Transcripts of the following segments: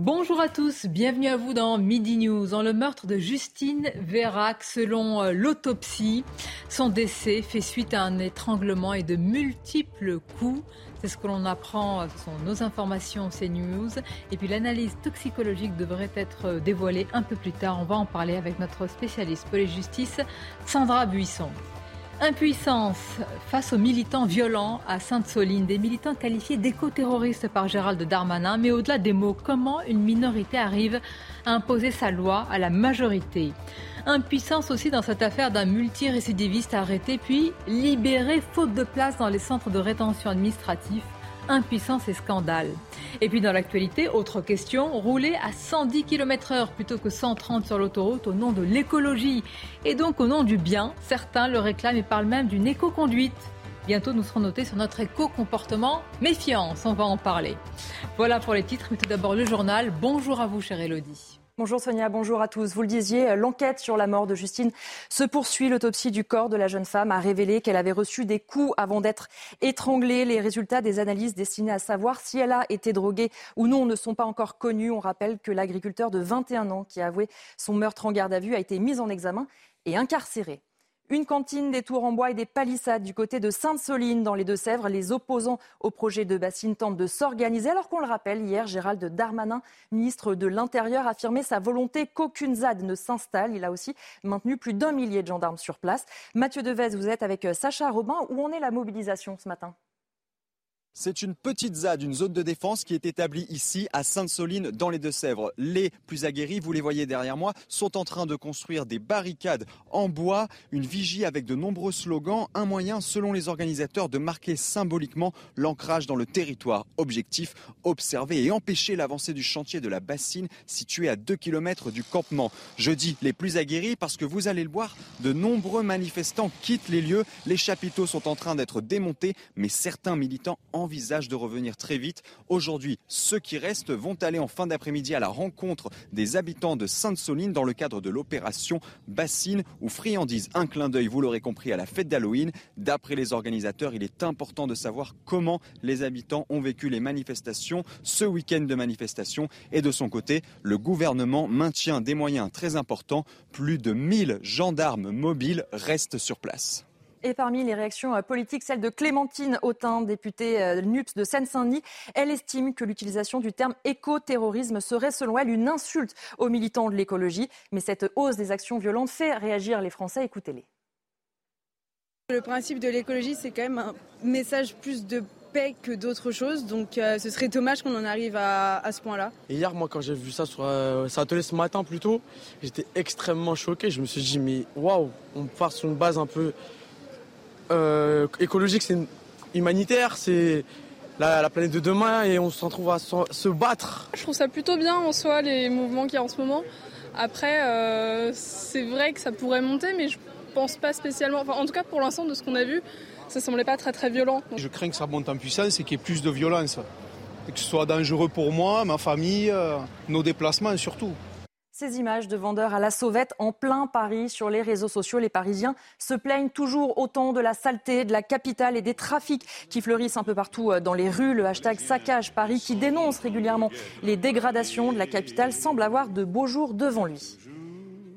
Bonjour à tous, bienvenue à vous dans Midi News. Dans le meurtre de Justine Vérac, selon euh, l'autopsie, son décès fait suite à un étranglement et de multiples coups. C'est ce que l'on apprend, ce sont nos informations CNews. Et puis l'analyse toxicologique devrait être dévoilée un peu plus tard. On va en parler avec notre spécialiste pour les justices, Sandra Buisson. Impuissance face aux militants violents à Sainte-Soline, des militants qualifiés d'éco-terroristes par Gérald Darmanin. Mais au-delà des mots, comment une minorité arrive à imposer sa loi à la majorité? Impuissance aussi dans cette affaire d'un multirécidiviste arrêté puis libéré faute de place dans les centres de rétention administratifs impuissance et scandale. Et puis dans l'actualité, autre question, rouler à 110 km/h plutôt que 130 sur l'autoroute au nom de l'écologie et donc au nom du bien. Certains le réclament et parlent même d'une éco-conduite. Bientôt, nous serons notés sur notre éco-comportement. Méfiance, on va en parler. Voilà pour les titres, mais tout d'abord le journal. Bonjour à vous, chère Elodie. Bonjour Sonia, bonjour à tous. Vous le disiez, l'enquête sur la mort de Justine se poursuit. L'autopsie du corps de la jeune femme a révélé qu'elle avait reçu des coups avant d'être étranglée. Les résultats des analyses destinées à savoir si elle a été droguée ou non ne sont pas encore connus. On rappelle que l'agriculteur de 21 ans qui a avoué son meurtre en garde à vue a été mis en examen et incarcéré. Une cantine, des tours en bois et des palissades du côté de Sainte-Soline dans les Deux-Sèvres. Les opposants au projet de bassine tentent de s'organiser alors qu'on le rappelle, hier, Gérald Darmanin, ministre de l'Intérieur, a affirmé sa volonté qu'aucune ZAD ne s'installe. Il a aussi maintenu plus d'un millier de gendarmes sur place. Mathieu Devez, vous êtes avec Sacha Robin. Où en est la mobilisation ce matin? C'est une petite ZAD, une zone de défense qui est établie ici à Sainte-Soline dans les Deux-Sèvres. Les plus aguerris, vous les voyez derrière moi, sont en train de construire des barricades en bois, une vigie avec de nombreux slogans, un moyen selon les organisateurs de marquer symboliquement l'ancrage dans le territoire. Objectif, observer et empêcher l'avancée du chantier de la bassine situé à 2 km du campement. Je dis les plus aguerris parce que vous allez le voir, de nombreux manifestants quittent les lieux, les chapiteaux sont en train d'être démontés, mais certains militants en envisage de revenir très vite. Aujourd'hui, ceux qui restent vont aller en fin d'après-midi à la rencontre des habitants de Sainte-Soline dans le cadre de l'opération Bassine ou Friandise. Un clin d'œil, vous l'aurez compris, à la fête d'Halloween. D'après les organisateurs, il est important de savoir comment les habitants ont vécu les manifestations, ce week-end de manifestation. Et de son côté, le gouvernement maintient des moyens très importants. Plus de 1000 gendarmes mobiles restent sur place. Et parmi les réactions euh, politiques, celle de Clémentine Autain, députée euh, NUPS de Seine-Saint-Denis. Elle estime que l'utilisation du terme éco-terrorisme serait, selon elle, une insulte aux militants de l'écologie. Mais cette hausse des actions violentes fait réagir les Français. Écoutez-les. Le principe de l'écologie, c'est quand même un message plus de paix que d'autres choses. Donc euh, ce serait dommage qu'on en arrive à, ce point-là. hier, moi, quand j'ai vu ça sur euh, ce matin plutôt, j'étais extrêmement choqué. Je me suis dit, mais waouh, on part sur une base un peu euh, écologique, c'est humanitaire, c'est la, planète de demain et on se retrouve à se, battre. Je trouve ça plutôt bien en soi les mouvements qu'il y a en ce moment. Après, euh, c'est vrai que ça pourrait monter, mais je pense pas spécialement. en tout cas, pour l'instant, de ce qu'on a vu, ça semblait pas très très violent. Je crains que ça monte en puissance et qu'il y ait plus de violence. Et que ce soit dangereux pour moi, ma famille, euh, nos déplacements surtout. Ces images de vendeurs à la sauvette en plein Paris sur les réseaux sociaux, les Parisiens se plaignent toujours autant de la saleté de la capitale et des trafics qui fleurissent un peu partout euh, dans les rues. Le hashtag saccage Paris qui dénonce régulièrement les dégradations de la capitale semble avoir de beaux jours devant lui.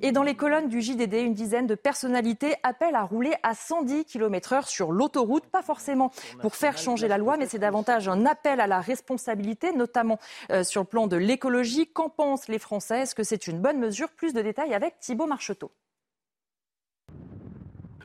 Et dans les colonnes du JDD, une dizaine de personnalités appellent à rouler à 110 km/h sur l'autoroute. Pas forcément pour faire changer la loi, mais c'est davantage un appel à la responsabilité, notamment euh, sur le plan de l'écologie. Qu'en pensent les Français? Est-ce que c'est une bonne mesure? Plus de détails avec Thibault Marcheteau.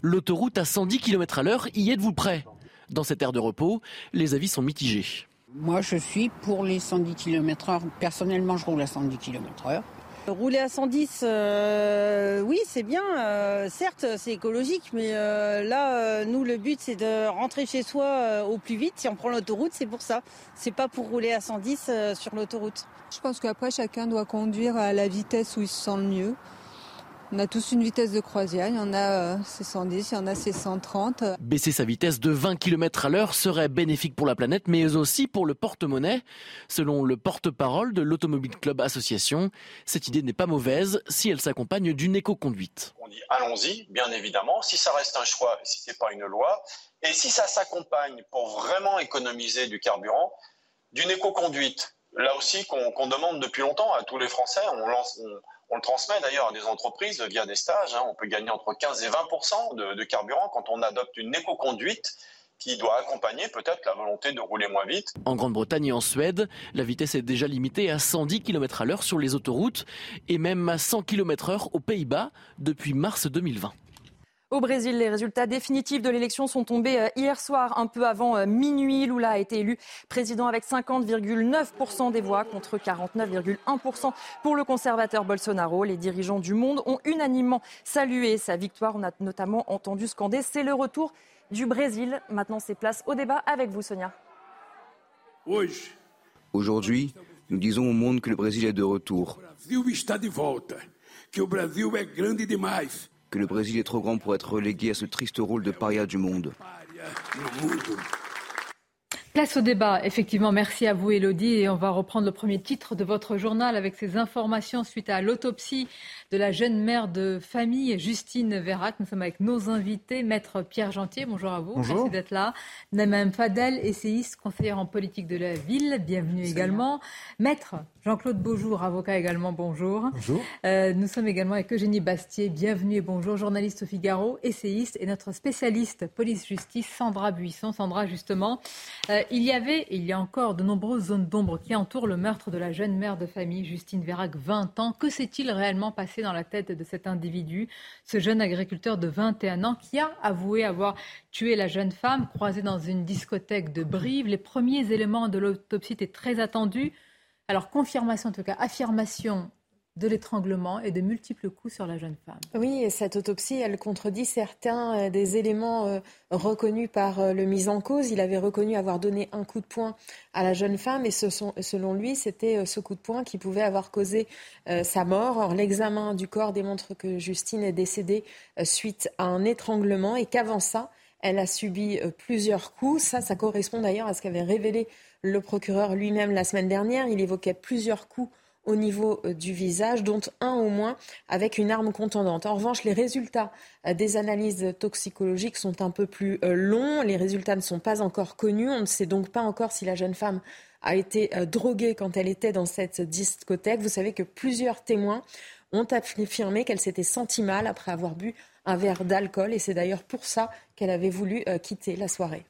L'autoroute à 110 km à l'heure, y êtes-vous prêt? Dans cette aire de repos, les avis sont mitigés. Moi, je suis pour les 110 km/h. Personnellement, je roule à 110 km/h. Rouler à 110, euh, oui, c'est bien. Euh, certes, c'est écologique, mais euh, là, nous, le but, c'est de rentrer chez soi au plus vite. Si on prend l'autoroute, c'est pour ça. C'est pas pour rouler à 110 sur l'autoroute. Je pense qu'après, chacun doit conduire à la vitesse où il se sent le mieux. On a tous une vitesse de croisière, il y en a c'est 110, il y en a c'est 130. Baisser sa vitesse de 20 km à l'heure serait bénéfique pour la planète, mais aussi pour le porte-monnaie. Selon le porte-parole de l'Automobile Club Association, cette idée n'est pas mauvaise si elle s'accompagne d'une éco-conduite. On dit allons-y, bien évidemment, si ça reste un choix, si ce n'est pas une loi, et si ça s'accompagne pour vraiment économiser du carburant, d'une éco-conduite. Là aussi qu'on demande depuis longtemps à tous les Français, on lance... On le transmet d'ailleurs à des entreprises via des stages. Hein. On peut gagner entre 15 et 20 de, de carburant quand on adopte une éco-conduite qui doit accompagner peut-être la volonté de rouler moins vite. En Grande-Bretagne et en Suède, la vitesse est déjà limitée à 110 km à l'heure sur les autoroutes et même à 100 km heure aux Pays-Bas depuis mars 2020. Au Brésil, les résultats définitifs de l'élection sont tombés euh, hier soir, un peu avant euh, minuit. Lula a été élu président avec 50,9% des voix contre 49,1% pour le conservateur Bolsonaro. Les dirigeants du monde ont unanimement salué sa victoire. On a notamment entendu scander C'est le retour du Brésil. Maintenant, c'est place au débat avec vous, Sonia. Aujourd'hui, nous disons au monde que le Brésil est de retour que le Brésil est trop grand pour être relégué à ce triste rôle de paria du monde. Place au débat, effectivement. Merci à vous, Elodie. Et on va reprendre le premier titre de votre journal avec ces informations suite à l'autopsie de la jeune mère de famille, Justine Vérac. Nous sommes avec nos invités. Maître Pierre Gentier, bonjour à vous. Bonjour. Merci d'être là. Naïm Fadel, essayiste, conseillère en politique de la ville. Bienvenue également. Maître Jean-Claude Beaujour, avocat également, bonjour. Bonjour. Euh, nous sommes également avec Eugénie Bastier. Bienvenue et bonjour. Journaliste au Figaro, essayiste et notre spécialiste police-justice, Sandra Buisson. Sandra, justement. Euh, il y avait et il y a encore de nombreuses zones d'ombre qui entourent le meurtre de la jeune mère de famille, Justine Vérac, 20 ans. Que s'est-il réellement passé dans la tête de cet individu, ce jeune agriculteur de 21 ans qui a avoué avoir tué la jeune femme croisée dans une discothèque de Brive? Les premiers éléments de l'autopsie étaient très attendus. Alors, confirmation, en tout cas, affirmation de l'étranglement et de multiples coups sur la jeune femme. Oui, et cette autopsie, elle contredit certains euh, des éléments euh, reconnus par euh, le mis en cause. Il avait reconnu avoir donné un coup de poing à la jeune femme et selon lui, c'était ce coup de poing qui pouvait avoir causé sa mort. Or, l'examen du corps démontre que Justine est décédée suite à un étranglement et qu'avant ça, elle a subi plusieurs coups. Ça, ça correspond d'ailleurs à ce qu'avait révélé le procureur lui-même la semaine dernière. Il évoquait plusieurs coups au niveau euh, du visage, dont un au moins avec une arme contendante. En revanche, les résultats euh, des analyses toxicologiques sont un peu plus euh, longs. Les résultats ne sont pas encore connus. On ne sait donc pas encore si la jeune femme a été droguée quand elle était dans cette discothèque. Vous savez que plusieurs témoins ont affirmé qu'elle s'était sentie mal après avoir bu un verre d'alcool et c'est d'ailleurs pour ça qu'elle avait voulu quitter la soirée.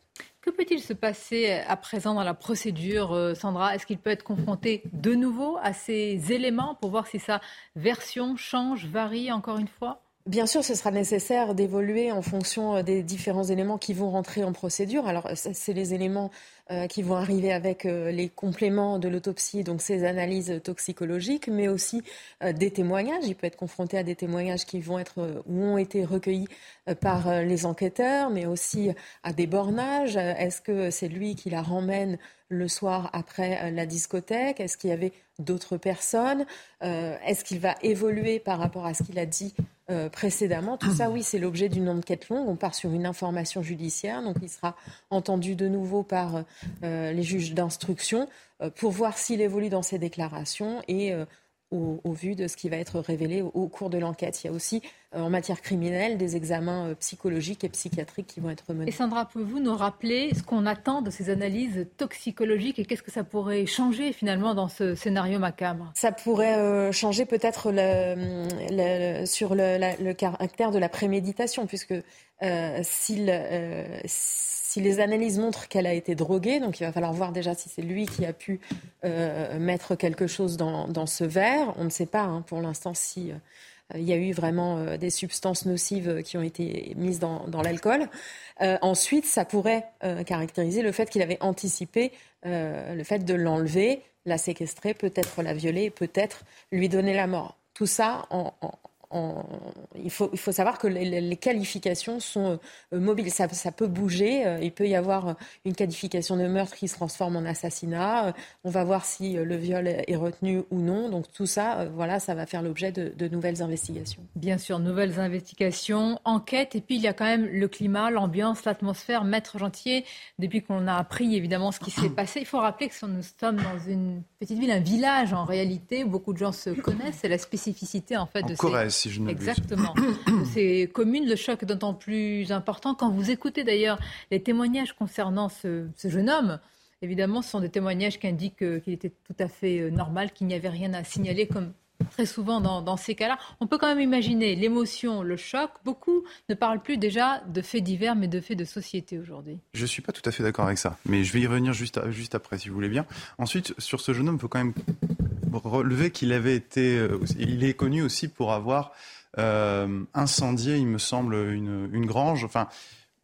Que peut-il se passer à présent dans la procédure, euh, Sandra? Est-ce qu'il peut être confronté de nouveau à ces éléments pour voir si sa version change, varie encore une fois? Bien sûr, ce sera nécessaire d'évoluer en fonction euh, des différents éléments qui vont rentrer en procédure. Alors, c'est les éléments euh, qui vont arriver avec euh, les compléments de l'autopsie, donc ces analyses toxicologiques, mais aussi des témoignages. Il peut être confronté à des témoignages qui vont être ou ont été recueillis par les enquêteurs, mais aussi à des bornages. Est-ce que c'est lui qui la ramène le soir après la discothèque? Est-ce qu'il y avait d'autres personnes? Est-ce qu'il va évoluer par rapport à ce qu'il a dit euh, précédemment? Tout ça, oui, c'est l'objet d'une enquête longue. On part sur une information judiciaire, donc il sera entendu de nouveau par euh, les juges d'instruction euh, pour voir s'il évolue dans ses déclarations et au, vu de ce qui va être révélé au, cours de l'enquête. Il y a aussi, euh, en matière criminelle, des examens euh, psychologiques et psychiatriques qui vont être menés. Et Sandra, pouvez-vous nous rappeler ce qu'on attend de ces analyses toxicologiques et qu'est-ce que ça pourrait changer finalement dans ce scénario macabre? Ça pourrait euh, changer peut-être le, sur le, caractère de la préméditation, puisque s'il si les analyses montrent qu'elle a été droguée, donc il va falloir voir déjà si c'est lui qui a pu euh, mettre quelque chose dans, ce verre. On ne sait pas hein, pour l'instant si euh, il y a eu vraiment euh, des substances nocives qui ont été mises dans, l'alcool. ensuite, ça pourrait caractériser le fait qu'il avait anticipé le fait de l'enlever, la séquestrer, peut-être la violer, peut-être lui donner la mort. tout ça en, il, faut, il faut savoir que les, qualifications sont euh, mobiles. Ça, ça, peut bouger. Euh, il peut y avoir euh, une qualification de meurtre qui se transforme en assassinat. On va voir si le viol est retenu ou non. Donc tout ça, voilà, ça va faire l'objet de, de, nouvelles investigations. Bien sûr, nouvelles investigations, enquêtes. Et puis il y a quand même le climat, l'ambiance, l'atmosphère. Maître Gentier, depuis qu'on a appris évidemment ce qui s'est passé, il faut rappeler que nous sommes dans une petite ville, un village en réalité. Où beaucoup de gens se connaissent. C'est la spécificité en fait en de Corrèze, ces... si je ne Exactement. Ces communes, le choc est d'autant plus important quand vous écoutez d'ailleurs les témoignages concernant ce, jeune homme. Évidemment, ce sont des témoignages qui indiquent qu'il était tout à fait euh, normal, qu'il n'y avait rien à signaler, comme très souvent dans, ces cas-là. On peut quand même imaginer l'émotion, le choc. Beaucoup ne parlent plus déjà de faits divers, mais de faits de société aujourd'hui. Je ne suis pas tout à fait d'accord avec ça, mais je vais y revenir juste, juste après, si vous voulez bien. Ensuite, sur ce jeune homme, il faut quand même relever qu'il avait été, euh, il est connu aussi pour avoir euh, incendié, il me semble, une, une grange. Enfin,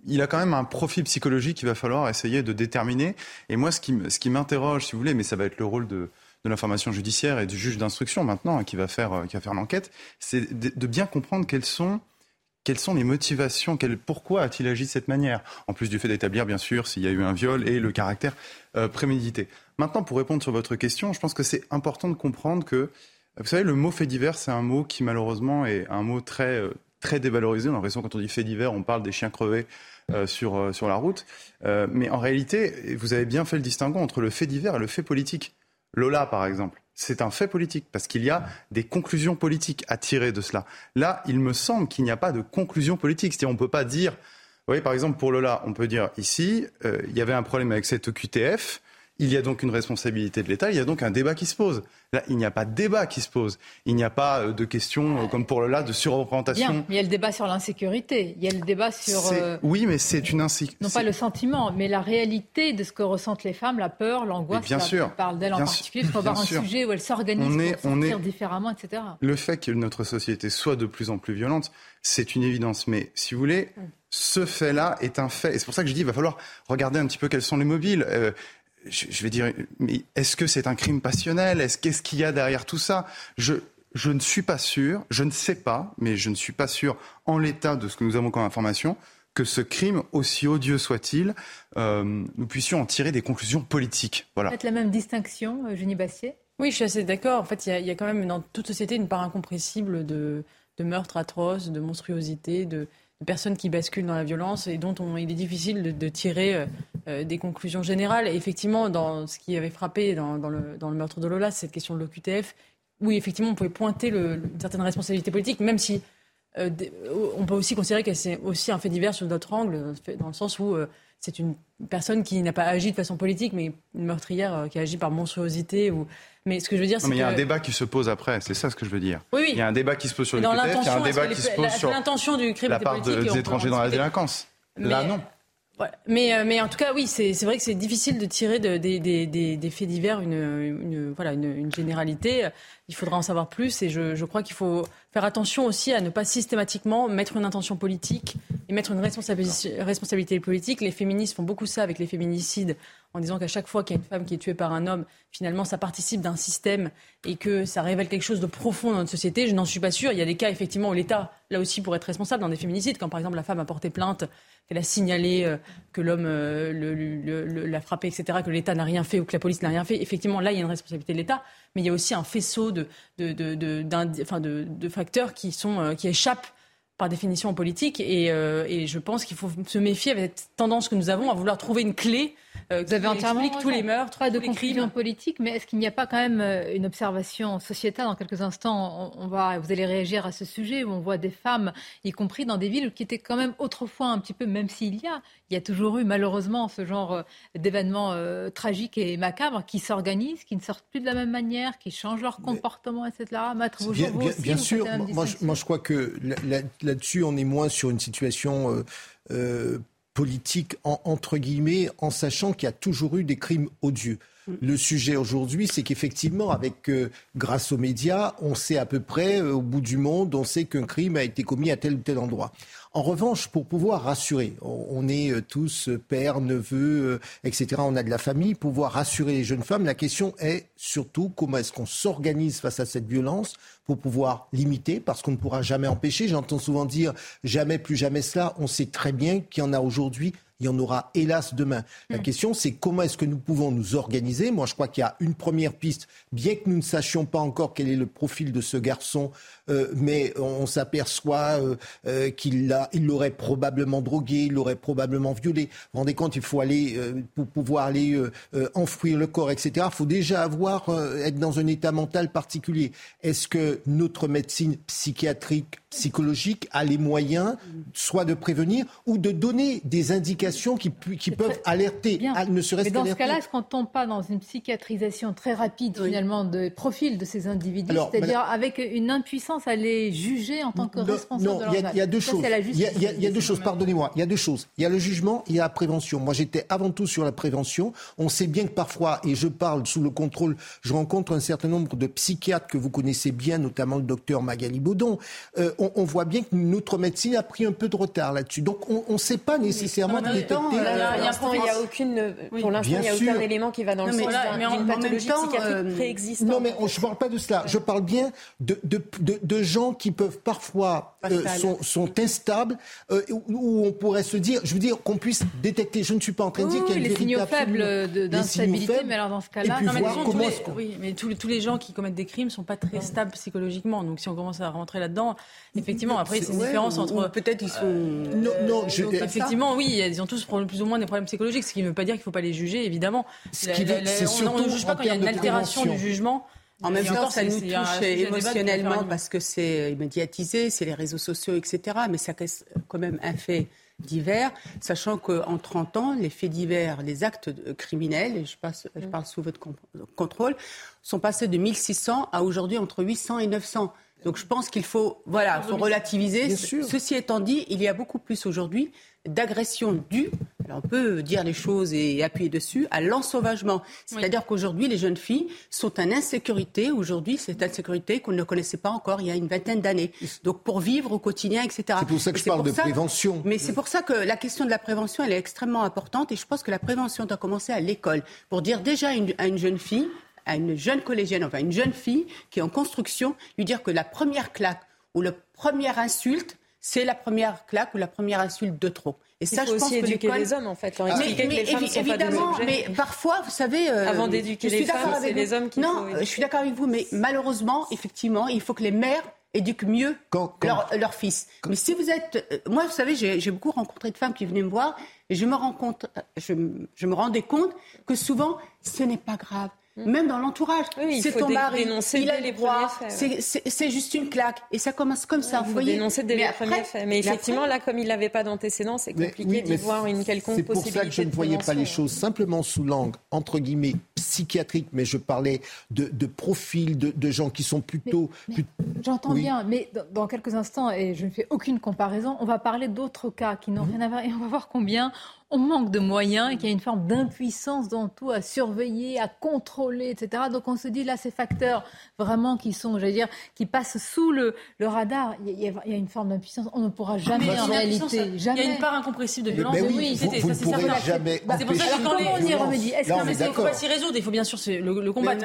il a quand même un profil psychologique qu'il va falloir essayer de déterminer. Et moi, ce qui, ce qui m'interroge, si vous voulez, mais ça va être le rôle de, de l'information judiciaire et du juge d'instruction maintenant hein, qui va faire, euh, qui va faire l'enquête, c'est de, de, bien comprendre quelles sont quelles sont les motivations? Quel, Pourquoi a-t-il agi de cette manière? En plus du fait d'établir, bien sûr, s'il y a eu un viol et le caractère euh, prémédité. Maintenant, pour répondre sur votre question, je pense que c'est important de comprendre que vous savez, le mot fait divers, c'est un mot qui malheureusement est un mot très, euh, très dévalorisé. On a l'impression quand on dit fait divers, on parle des chiens crevés euh, sur, euh, sur la route. mais en réalité, vous avez bien fait le distinguo entre le fait divers et le fait politique. Lola, par exemple, c'est un fait politique parce qu'il y a des conclusions politiques à tirer de cela. Là, il me semble qu'il n'y a pas de conclusion politique. C'est-à-dire, on ne peut pas dire, vous voyez, par exemple, pour Lola, on peut dire ici, il y avait un problème avec cette QTF. Il y a donc une responsabilité de l'État, il y a donc un débat qui se pose. Là, il n'y a pas de débat qui se pose. Il n'y a pas euh, de question, euh, comme pour le là, de surreprésentation. Bien, il y a le débat sur l'insécurité, il y a le débat sur... Euh, oui, mais c'est une insécurité. Non pas le sentiment, mais la réalité de ce que ressentent les femmes, la peur, l'angoisse. Bien sûr. parle d'elles en particulier, qu'on va avoir un sujet où elles s'organisent pour sortir différemment, etc. Le fait que notre société soit de plus en plus violente, c'est une évidence. Mais si vous voulez, ce fait-là est un fait. Et c'est pour ça que je dis, il va falloir regarder un petit peu quels sont les mobiles je, vais dire, mais est-ce que c'est un crime passionnel? Est-ce qu'est-ce qu'il y a derrière tout ça? Je, je ne suis pas sûr, je ne sais pas, mais je ne suis pas sûr, en l'état de ce que nous avons comme information, que ce crime, aussi odieux soit-il, euh, nous puissions en tirer des conclusions politiques. Voilà. Faites la même distinction, Eugénie Bassier Oui, je suis assez d'accord. En fait, il y, y, a quand même dans toute société une part incompressible de, de meurtres atroces, de monstruosité, de, personnes qui basculent dans la violence et dont on, il est difficile de, tirer euh, euh, des conclusions générales. Effectivement, dans ce qui avait frappé dans, le, meurtre de Lola, cette question de l'OQTF, oui, effectivement, on pouvait pointer le, une certaine responsabilité politique, même si euh, on peut aussi considérer que c'est aussi un fait divers sur d'autres angles, dans le sens où c'est une personne qui n'a pas agi de façon politique, mais une meurtrière qui a agi par monstruosité ou mais ce que je veux dire, c'est Mais il y a un débat qui se pose après, c'est ça ce que je veux dire. Oui, oui. Il y a un débat qui se pose sur le QTF, il y a un débat qui se pose sur l'intention du crime la part des étrangers dans la délinquance. Là, non. Mais, euh, mais en tout cas, oui, c'est vrai que c'est difficile de tirer de, des faits divers une, une voilà, une, une, généralité. Il faudra en savoir plus et je, je crois qu'il faut faire attention aussi à ne pas systématiquement mettre une intention politique et mettre une responsabilité, politique. Les féministes font beaucoup ça avec les féminicides en disant qu'à chaque fois qu'il y a une femme qui est tuée par un homme, finalement, ça participe d'un système et que ça révèle quelque chose de profond dans notre société. Je n'en suis pas sûre. Il y a des cas, effectivement, où l'État, là aussi, pourrait être responsable dans des féminicides, quand par exemple la femme a porté plainte, qu'elle a signalé euh, que l'homme euh, l'a frappé, etc., que l'État n'a rien fait ou que la police n'a rien fait. Effectivement, là, il y a une responsabilité de l'État, mais il y a aussi un faisceau de, de facteurs qui, sont, euh, qui échappent par définition en politique. Et, et je pense qu'il faut se méfier avec cette tendance que nous avons à vouloir trouver une clé euh, vous avez entièrement tous les meurtres, pas de conclusion politique, mais est-ce qu'il n'y a pas quand même euh, une observation sociétale Dans quelques instants, on, va, vous allez réagir à ce sujet où on voit des femmes, y compris dans des villes qui étaient quand même autrefois un petit peu, même s'il y a, il y a toujours eu malheureusement ce genre euh, d'événements tragiques et macabres qui s'organisent, qui ne sortent plus de la même manière, qui changent leur comportement, etc. Maître bien, bien, bien sûr, moi, moi, je crois que là-dessus, on est moins sur une situation politique entre guillemets en sachant qu'il y a toujours eu des crimes odieux. Mm. Le sujet aujourd'hui, c'est qu'effectivement, avec euh, grâce aux médias, on sait à peu près euh, au bout du monde, on sait qu'un crime a été commis à tel ou tel endroit. En revanche, pour pouvoir rassurer, on est tous pères, neveux, etc., on a de la famille, pouvoir rassurer les jeunes femmes, la question est surtout comment est-ce qu'on s'organise face à cette violence pour pouvoir limiter, parce qu'on ne pourra jamais empêcher. J'entends souvent dire jamais, plus jamais cela. On sait très bien qu'il y en a aujourd'hui il y en aura hélas demain. La mm. question, c'est comment est-ce que nous pouvons nous organiser Moi, je crois qu'il y a une première piste, bien que nous ne sachions pas encore quel est le profil de ce garçon, euh, mais on, s'aperçoit euh, euh, qu'il il l'aurait probablement drogué, il l'aurait probablement violé. Vous vous rendez compte, il faut aller, pour pouvoir aller enfouir le corps, etc., il faut déjà avoir, être dans un état mental particulier. Est-ce que notre médecine psychiatrique, psychologique a les moyens, soit de prévenir ou de donner des indications qui, qui peuvent alerter, ne serait-ce Mais dans ce cas-là, est-ce qu'on ne tombe pas dans une psychiatrisation très rapide, finalement, de profil de ces individus, c'est-à-dire avec une impuissance à les juger en tant que responsables non, de il y, a deux choses. Il y a, deux choses, pardonnez-moi. Il y a deux choses. Il y a le jugement, il y a la prévention. Moi, j'étais avant tout sur la prévention. On sait bien que parfois, et je parle sous le contrôle, je rencontre un certain nombre de psychiatres que vous connaissez bien, notamment le docteur Magali Baudon. Euh, on, voit bien que notre médecine a pris un peu de retard là-dessus. Donc, on ne sait pas nécessairement détecter. il n'y a aucune, pour l'instant, il n'y a aucun élément qui va dans le sens d'une pathologie psychiatrique euh, préexistante. Non, mais je ne parle pas de cela. Je parle bien de, de, de, de gens qui peuvent parfois euh, sont, sont, instables, euh, où on pourrait se dire, je veux dire, qu'on puisse détecter. Je ne suis pas en train de dire qu'il y a les signaux faibles d'instabilité, mais alors dans ce cas-là, oui, mais tous, tous, les gens qui commettent des crimes ne sont pas très stables psychologiquement. Donc si on commence à rentrer là-dedans, effectivement, après c'est une différence entre peut-être ils sont euh, non, non je... effectivement, oui, ils ont tous plus ou moins des problèmes psychologiques, ce qui ne veut pas dire qu'il ne faut pas les juger, évidemment. Ce qui on ne juge pas quand il y a une altération du jugement. En même temps, ça nous touche émotionnellement parce que c'est médiatisé, c'est les réseaux sociaux, etc. Mais ça reste quand même un fait divers, sachant qu'en 30 ans, les faits divers, les actes criminels, et je, passe, je parle sous votre contrôle, sont passés de 1600 à aujourd'hui entre 800 et 900. Donc je pense qu'il faut, voilà, faut relativiser. Ceci étant dit, il y a beaucoup plus aujourd'hui d'agression due, alors on peut dire les choses et appuyer dessus, à l'ensauvagement. C'est-à-dire qu'aujourd'hui, les jeunes filles sont en insécurité. Aujourd'hui, cette insécurité qu'on ne connaissait pas encore il y a une vingtaine d'années. Donc pour vivre au quotidien, etc. C'est pour ça que je parle de prévention. Mais c'est pour ça que la question de la prévention, elle est extrêmement importante. Et je pense que la prévention doit commencer à l'école. Pour dire déjà à une jeune fille, à une jeune collégienne, enfin une jeune fille qui est en construction, lui dire que la première claque ou la première insulte, c'est la première claque ou la première insulte de trop. Et ça, je pense que éduquer les hommes, en fait. mais, les femmes évidemment, mais parfois, vous savez... Euh, Avant d'éduquer les femmes, c'est les hommes qui Non, je suis d'accord avec vous, mais malheureusement, effectivement, il faut que les mères éduquent mieux Leur, fils. Mais si vous êtes... Euh, moi, vous savez, j'ai beaucoup rencontré de femmes qui venaient me voir et je me, rends compte, je, je me rendais compte que souvent, ce n'est pas grave. Mm. Même dans l'entourage, c'est ton mari, il a les droits, c'est juste une claque. Et ça commence comme ça. Il faut dénoncer dès les premiers faits. Mais effectivement, là, comme il n'avait pas d'antécédents, c'est compliqué d'y voir une quelconque possibilité. C'est pour ça que je ne voyais pas les choses simplement sous l'angle, entre guillemets, psychiatrique, mais je parlais de, de profils de, gens qui sont plutôt... J'entends bien, mais dans, quelques instants, et je ne fais aucune comparaison, on va parler d'autres cas qui n'ont mm. rien à voir, et on va voir combien on manque de moyens et qu'il y a une forme d'impuissance dans tout à surveiller, à contrôler, etc. Donc on se dit là, ces facteurs vraiment qui sont, j'allais dire, qui passent sous le, le radar, il y, a, une forme d'impuissance. On ne pourra jamais en réalité. Jamais. Il y a une part incompressible de violence. oui, c'était ça, c'est certain. Jamais c'est pour ça que quand on y remédie, est-ce qu'il faut pas s'y résoudre Il faut bien sûr le, combattre.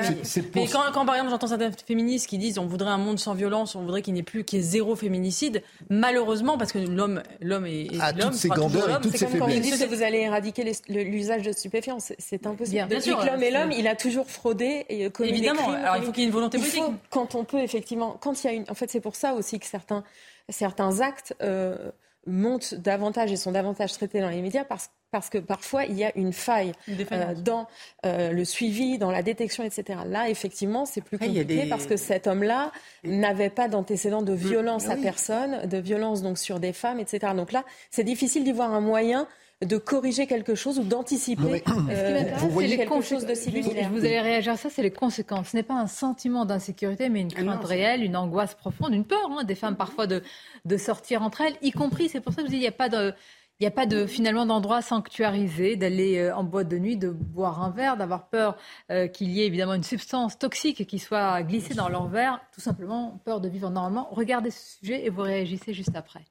Mais, quand, quand, par exemple j'entends certaines féministes qui disent on voudrait un monde sans violence, on voudrait qu'il n'y ait plus qu'il y ait zéro féminicide, malheureusement parce que l'homme l'homme est, à toutes ses grandeurs et toutes ses faiblesses vous allez éradiquer l'usage de stupéfiants. C'est impossible. Bien, Depuis que l'homme est l'homme, il a toujours fraudé et commis Évidemment. Alors il faut qu'il y ait une volonté politique. quand on peut effectivement, quand il y a une, en fait, c'est pour ça aussi que certains certains actes euh, montent davantage et sont davantage traités dans les médias parce, parce que parfois il y a une faille euh, dans euh, le suivi, dans la détection, etc. Là, effectivement, c'est plus compliqué parce que cet homme-là n'avait pas d'antécédent de violence à personne, de violence donc sur des femmes, etc. Donc là, c'est difficile d'y voir un moyen de corriger quelque chose ou d'anticiper euh, vous quelque chose de similaire. Vous allez réagir à ça, c'est les conséquences. Ce n'est pas un sentiment d'insécurité, mais une ah crainte réelle, une angoisse profonde, une peur hein, des femmes parfois de, de sortir entre elles, y compris, c'est pour ça que je dis, il n'y a pas de... Il n'y a pas de finalement d'endroit sanctuarisé, d'aller euh, en boîte de nuit, de boire un verre, d'avoir peur euh, qu'il y ait évidemment une substance toxique qui soit glissée dans leur verre, tout simplement peur de vivre normalement. Regardez ce sujet et vous réagissez juste après.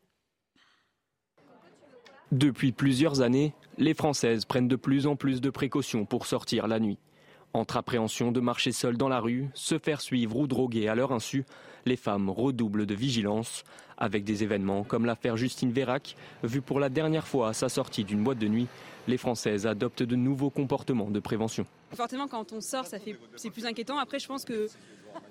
Depuis plusieurs années, les Françaises prennent de plus en plus de précautions pour sortir la nuit. Entre appréhension de marcher seule dans la rue, se faire suivre ou droguer à leur insu, les femmes redoublent de vigilance avec des événements comme l'affaire Justine Vérac, vue pour la dernière fois à sa sortie d'une boîte de nuit. Les Françaises adoptent de nouveaux comportements de prévention. Forcément, quand on sort, ça fait, c'est plus inquiétant. Après, je pense que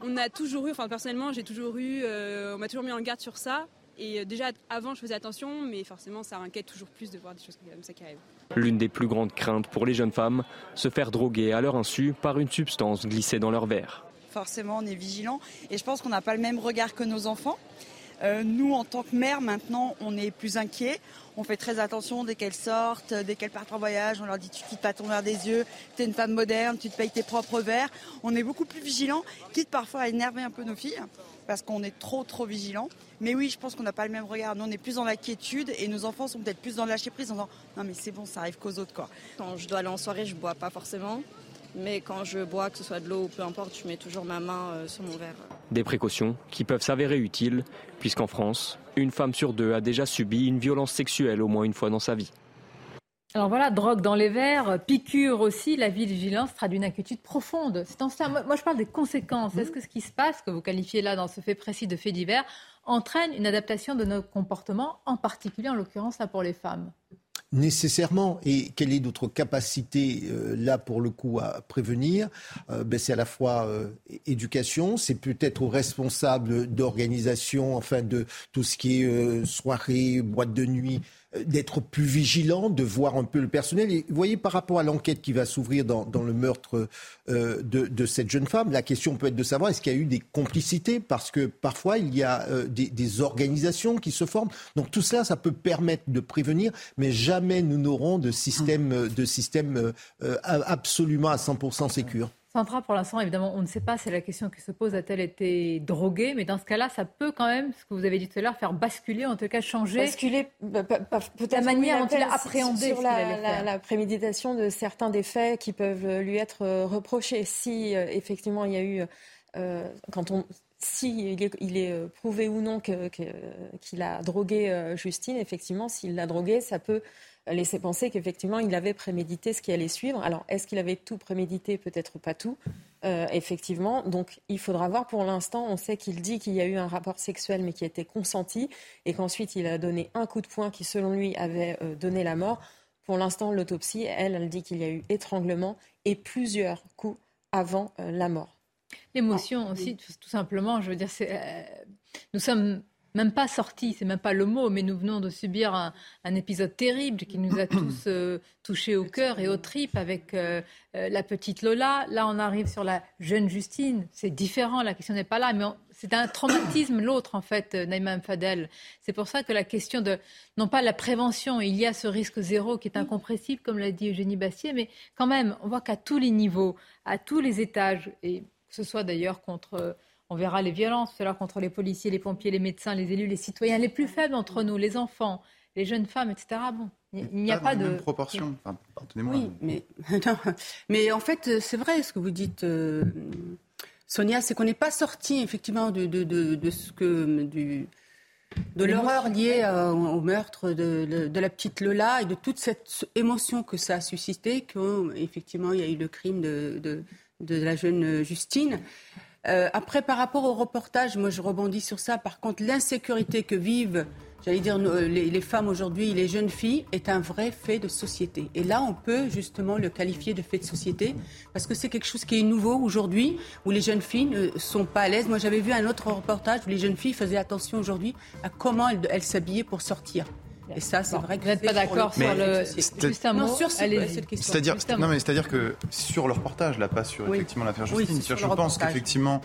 on a toujours eu, enfin personnellement, j'ai toujours eu, euh, on m'a toujours mis en garde sur ça. Et euh, déjà avant, je faisais attention, mais forcément, ça inquiète toujours plus de voir des choses comme ça qui arrivent. L'une des plus grandes craintes pour les jeunes femmes, se faire droguer à leur insu par une substance glissée dans leur verre. Forcément, on est vigilant et je pense qu'on n'a pas le même regard que nos enfants. Euh, nous, en tant que mère, maintenant, on est plus inquiets. On fait très attention dès qu'elles sortent, dès qu'elles partent en voyage. On leur dit tu quittes pas ton verre des yeux, tu es une femme moderne, tu te payes tes propres verres. On est beaucoup plus vigilants, quitte parfois à énerver un peu nos filles, parce qu'on est trop, trop vigilants. Mais oui, je pense qu'on n'a pas le même regard. Nous, on est plus dans l'inquiétude et nos enfants sont peut-être plus dans le lâcher prise en disant non, mais c'est bon, ça arrive qu'aux autres. Quoi. Quand je dois aller en soirée, je bois pas forcément. Mais quand je bois, que ce soit de l'eau ou peu importe, je mets toujours ma main euh, sur mon verre. Des précautions qui peuvent s'avérer utiles, puisqu'en France, une femme sur deux a déjà subi une violence sexuelle au moins une fois dans sa vie. Alors voilà, drogue dans les verres, piqûre aussi, la vigilance traduit une inquiétude profonde. C'est en ça. Moi, je parle des conséquences. Est-ce que ce qui se passe, que vous qualifiez là dans ce fait précis de fait divers, entraîne une adaptation de nos comportements, en particulier en l'occurrence là pour les femmes nécessairement. Et quelle est notre capacité euh, là pour le coup à prévenir? Euh, ben, C'est à la fois euh, éducation, c'est peut-être aux responsables d'organisation, enfin de tout ce qui est soirée, boîte de nuit, d'être plus vigilant, de voir un peu le personnel. Et vous voyez, par rapport à l'enquête qui va s'ouvrir dans, le meurtre euh, de, cette jeune femme, la question peut être de savoir est-ce qu'il y a eu des complicités? Parce que parfois, il y a euh, des, organisations qui se forment. Donc tout cela, ça peut permettre de prévenir, mais jamais nous n'aurons de système, de système euh, absolument à 100% sécure. Sandra, pour l'instant, évidemment, on ne sait pas, c'est la question qui se pose, a-t-elle été droguée Mais dans ce cas-là, ça peut quand même, ce que vous avez dit tout à l'heure, faire basculer, en tout cas changer basculer, bah, peut-être la manière dont il a appréhendé sur la, préméditation de certains des faits qui peuvent lui être euh, reprochés. Si euh, effectivement il y a eu, euh, quand on, si il est, prouvé ou non qu'il a drogué Justine, effectivement, s'il l'a drogué, ça peut laisser penser qu'effectivement, il avait prémédité ce qui allait suivre. Alors, est-ce qu'il avait tout prémédité? Peut-être pas tout, euh, effectivement. Donc, il faudra voir. Pour l'instant, on sait qu'il dit qu'il y a eu un rapport sexuel, mais qui a été consenti, et qu'ensuite, il a donné un coup de poing qui, selon lui, avait euh, donné la mort. Pour l'instant, l'autopsie, elle, elle dit qu'il y a eu étranglement et plusieurs coups avant euh, la mort. L'émotion aussi, tout, simplement, je veux dire, nous sommes même pas sorti, c'est même pas le mot, mais nous venons de subir un, épisode terrible qui nous a tous euh, touchés au cœur et aux tripes avec euh, euh, la petite Lola. Là, on arrive sur la jeune Justine. C'est différent, la question n'est pas là, mais c'est un traumatisme l'autre, en fait, Naïma Fadel. C'est pour ça que la question de, non pas la prévention, il y a ce risque zéro qui est incompressible, comme l'a dit Eugénie Bastier, mais quand même, on voit qu'à tous les niveaux, à tous les étages, et que ce soit d'ailleurs contre on verra les violences cela contre les policiers, les pompiers, les médecins, les élus, les citoyens, les plus faibles d'entre nous, les enfants, les jeunes femmes, etc. Bon, il n'y a pas, de même proportion. Pardonnez-moi. Oui, mais mais en fait, c'est vrai ce que vous dites. Euh, Sonia, c'est qu'on n'est pas sorti effectivement de, de, ce que du, de l'horreur liée euh, au meurtre de, la petite Lola et de toute cette émotion que ça a suscité, qu'effectivement il y a eu le crime de, la jeune Justine. Euh, après, par rapport au reportage, moi je rebondis sur ça. Par contre, l'insécurité que vivent, j'allais dire, les, femmes aujourd'hui, les jeunes filles, est un vrai fait de société. Et là, on peut justement le qualifier de fait de société, parce que c'est quelque chose qui est nouveau aujourd'hui, où les jeunes filles ne sont pas à l'aise. Moi, j'avais vu un autre reportage où les jeunes filles faisaient attention aujourd'hui à comment elles s'habillaient pour sortir. Et ça, c'est vrai que vous n'êtes pas d'accord sur le. Juste un mot. sur cette question. C'est-à-dire, non, mais c'est-à-dire que sur le reportage, là, pas sur effectivement l'affaire Justine, je pense qu'effectivement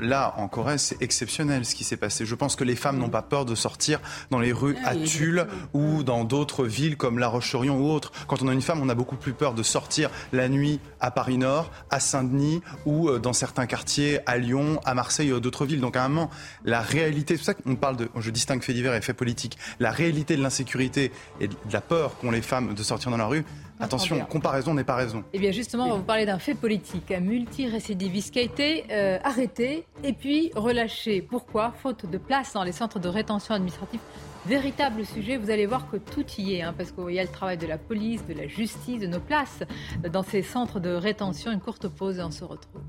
là, en Corée, c'est exceptionnel ce qui s'est passé. Je pense que les femmes n'ont pas peur de sortir dans les rues à Tulle ou dans d'autres villes comme La Roche-sur-Yon ou autres. Quand on a une femme, on a beaucoup plus peur de sortir la nuit à Paris-Nord, à Saint-Denis ou euh, dans certains quartiers à Lyon, à Marseille ou d'autres villes. Donc à un moment, la réalité, c'est pour ça qu'on parle de, je distingue fait divers et fait politique, la réalité de l'insécurité et de la peur qu'ont les femmes de sortir dans la rue, Attention, comparaison n'est pas raison. Eh bien justement, on va vous parler d'un fait politique, un multirécidiviste qui a été euh, arrêté et puis relâchés. Pourquoi Faute de place dans les centres de rétention administrative. Véritable sujet, vous allez voir que tout y est, hein, parce qu'il y a le travail de la police, de la justice, de nos places dans ces centres de rétention. Une courte pause et on se retrouve.